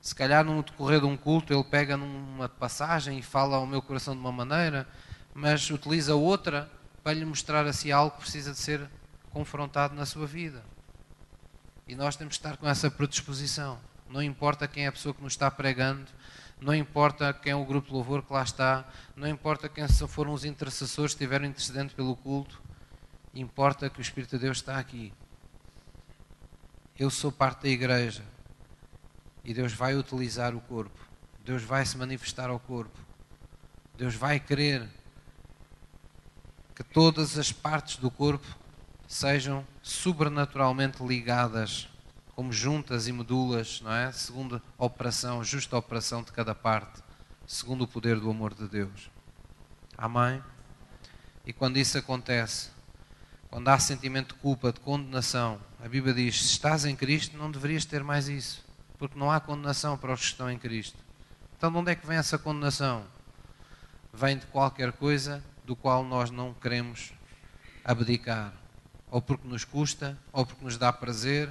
Se calhar no decorrer de um culto Ele pega numa passagem e fala ao meu coração de uma maneira, mas utiliza outra para lhe mostrar assim algo que precisa de ser confrontado na sua vida. E nós temos que estar com essa predisposição. Não importa quem é a pessoa que nos está pregando, não importa quem é o grupo de louvor que lá está, não importa quem foram os intercessores que estiveram intercedendo pelo culto, importa que o Espírito de Deus está aqui. Eu sou parte da igreja e Deus vai utilizar o corpo, Deus vai se manifestar ao corpo, Deus vai querer que todas as partes do corpo sejam sobrenaturalmente ligadas, como juntas e medulas, não é? Segundo a operação, justa operação de cada parte, segundo o poder do amor de Deus. Amém? E quando isso acontece, quando há sentimento de culpa, de condenação, a Bíblia diz: se estás em Cristo, não deverias ter mais isso, porque não há condenação para os que estão em Cristo. Então, de onde é que vem essa condenação? Vem de qualquer coisa do qual nós não queremos abdicar ou porque nos custa, ou porque nos dá prazer,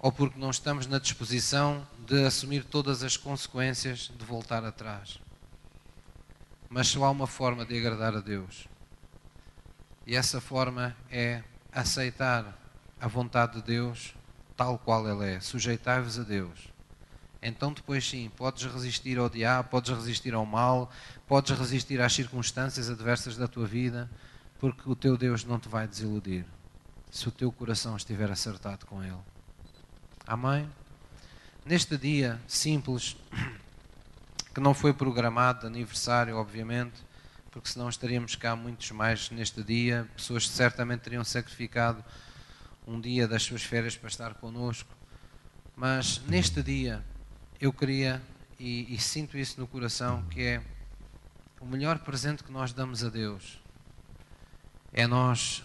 ou porque não estamos na disposição de assumir todas as consequências de voltar atrás. Mas só há uma forma de agradar a Deus. E essa forma é aceitar a vontade de Deus tal qual ela é. Sujeitai-vos a Deus. Então, depois sim, podes resistir ao diabo, podes resistir ao mal, podes resistir às circunstâncias adversas da tua vida, porque o teu Deus não te vai desiludir se o teu coração estiver acertado com Ele. Amém? Neste dia simples, que não foi programado aniversário, obviamente, porque senão estaríamos cá muitos mais neste dia, pessoas que certamente teriam sacrificado um dia das suas férias para estar connosco. Mas neste dia eu queria, e, e sinto isso no coração, que é o melhor presente que nós damos a Deus é nós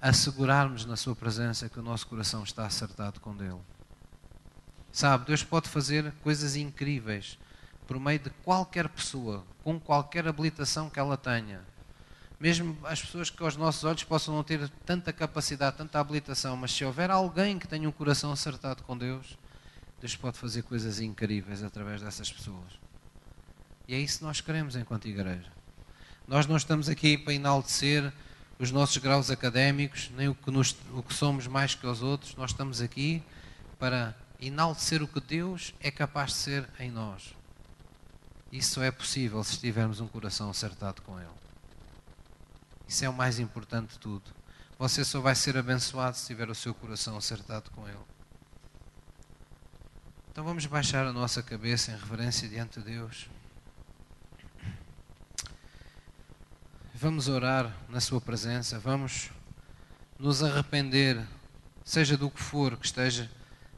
assegurarmos na Sua presença que o nosso coração está acertado com Ele. Sabe, Deus pode fazer coisas incríveis por meio de qualquer pessoa, com qualquer habilitação que ela tenha. Mesmo as pessoas que aos nossos olhos possam não ter tanta capacidade, tanta habilitação, mas se houver alguém que tenha um coração acertado com Deus, Deus pode fazer coisas incríveis através dessas pessoas. E é isso que nós queremos enquanto igreja. Nós não estamos aqui para enaltecer os nossos graus académicos, nem o que, nos, o que somos mais que os outros. Nós estamos aqui para enaltecer o que Deus é capaz de ser em nós. Isso é possível se tivermos um coração acertado com Ele. Isso é o mais importante de tudo. Você só vai ser abençoado se tiver o seu coração acertado com Ele. Então vamos baixar a nossa cabeça em reverência diante de Deus. Vamos orar na Sua presença. Vamos nos arrepender, seja do que for que esteja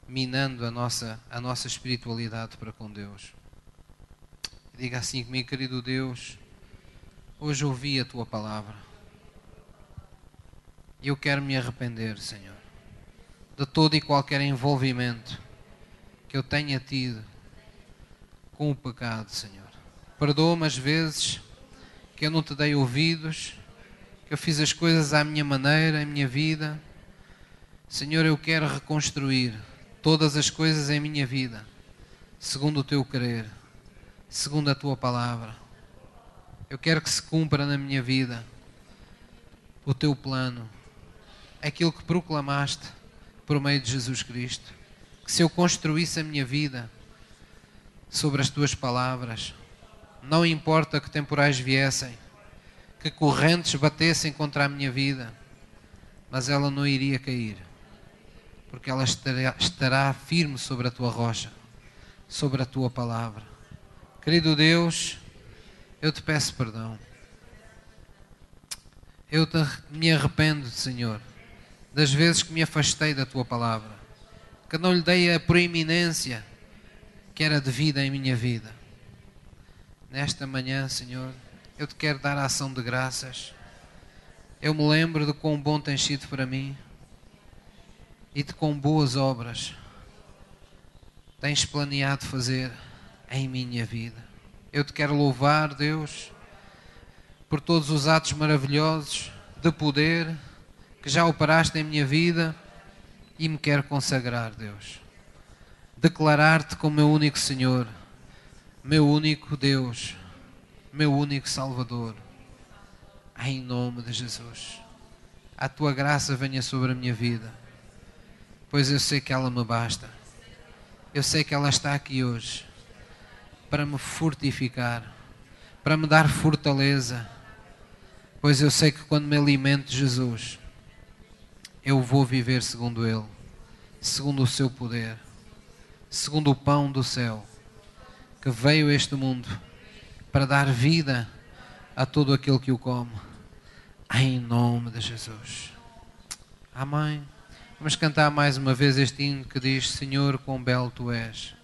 minando a nossa, a nossa espiritualidade para com Deus. Diga assim comigo, querido Deus, hoje ouvi a tua palavra. E eu quero me arrepender, Senhor, de todo e qualquer envolvimento que eu tenha tido com o pecado, Senhor. Perdoa-me as vezes que eu não te dei ouvidos, que eu fiz as coisas à minha maneira, à minha vida. Senhor, eu quero reconstruir todas as coisas em minha vida, segundo o teu querer, segundo a tua palavra. Eu quero que se cumpra na minha vida o teu plano, aquilo que proclamaste por meio de Jesus Cristo. Que se eu construísse a minha vida sobre as tuas palavras, não importa que temporais viessem, que correntes batessem contra a minha vida, mas ela não iria cair porque ela estará, estará firme sobre a tua rocha, sobre a tua palavra. Querido Deus, eu te peço perdão. Eu te, me arrependo, Senhor, das vezes que me afastei da tua palavra, que não lhe dei a proeminência que era devida em minha vida. Nesta manhã, Senhor, eu te quero dar a ação de graças. Eu me lembro de quão bom tens sido para mim e de com boas obras tens planeado fazer em minha vida. Eu te quero louvar, Deus, por todos os atos maravilhosos de poder que já operaste em minha vida e me quero consagrar, Deus. Declarar-te como meu único Senhor, meu único Deus, meu único Salvador. Em nome de Jesus. A tua graça venha sobre a minha vida pois eu sei que ela me basta. Eu sei que ela está aqui hoje para me fortificar, para me dar fortaleza, pois eu sei que quando me alimento de Jesus, eu vou viver segundo Ele, segundo o seu poder, segundo o pão do céu, que veio a este mundo para dar vida a todo aquele que o come, em nome de Jesus. Amém. Vamos cantar mais uma vez este hino que diz: Senhor, quão belo tu és.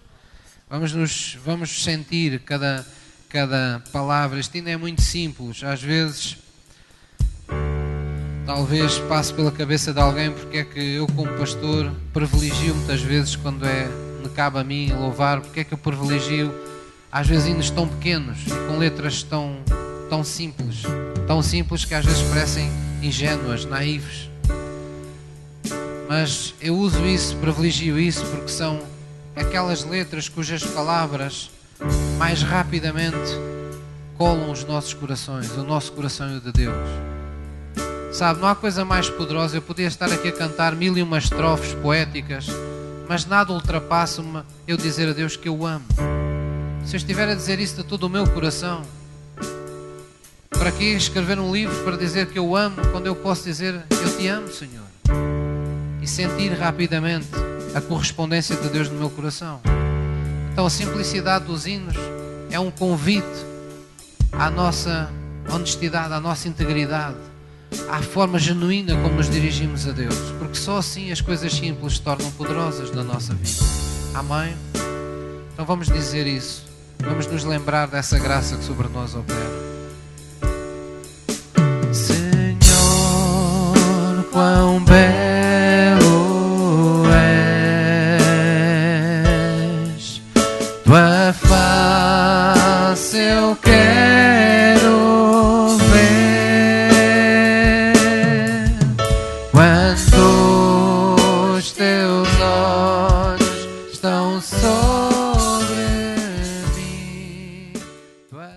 Vamos, nos, vamos sentir cada, cada palavra. Este hino é muito simples. Às vezes, talvez passe pela cabeça de alguém porque é que eu, como pastor, privilegio muitas vezes quando é, me cabe a mim louvar, porque é que eu privilegio às vezes hinos tão pequenos e com letras tão, tão simples. Tão simples que às vezes parecem ingênuas, naivas mas eu uso isso, privilegio isso, porque são aquelas letras cujas palavras mais rapidamente colam os nossos corações, o nosso coração e o de Deus. Sabe, não há coisa mais poderosa. Eu podia estar aqui a cantar mil e uma estrofes poéticas, mas nada ultrapassa-me eu dizer a Deus que eu amo. Se eu estiver a dizer isso de todo o meu coração, para que escrever um livro para dizer que eu amo quando eu posso dizer eu te amo, Senhor? e sentir rapidamente a correspondência de Deus no meu coração. Então, a simplicidade dos hinos é um convite à nossa honestidade, à nossa integridade, à forma genuína como nos dirigimos a Deus, porque só assim as coisas simples se tornam poderosas na nossa vida. Amém? Então, vamos dizer isso. Vamos nos lembrar dessa graça que sobre nós opera. Senhor, quão belo.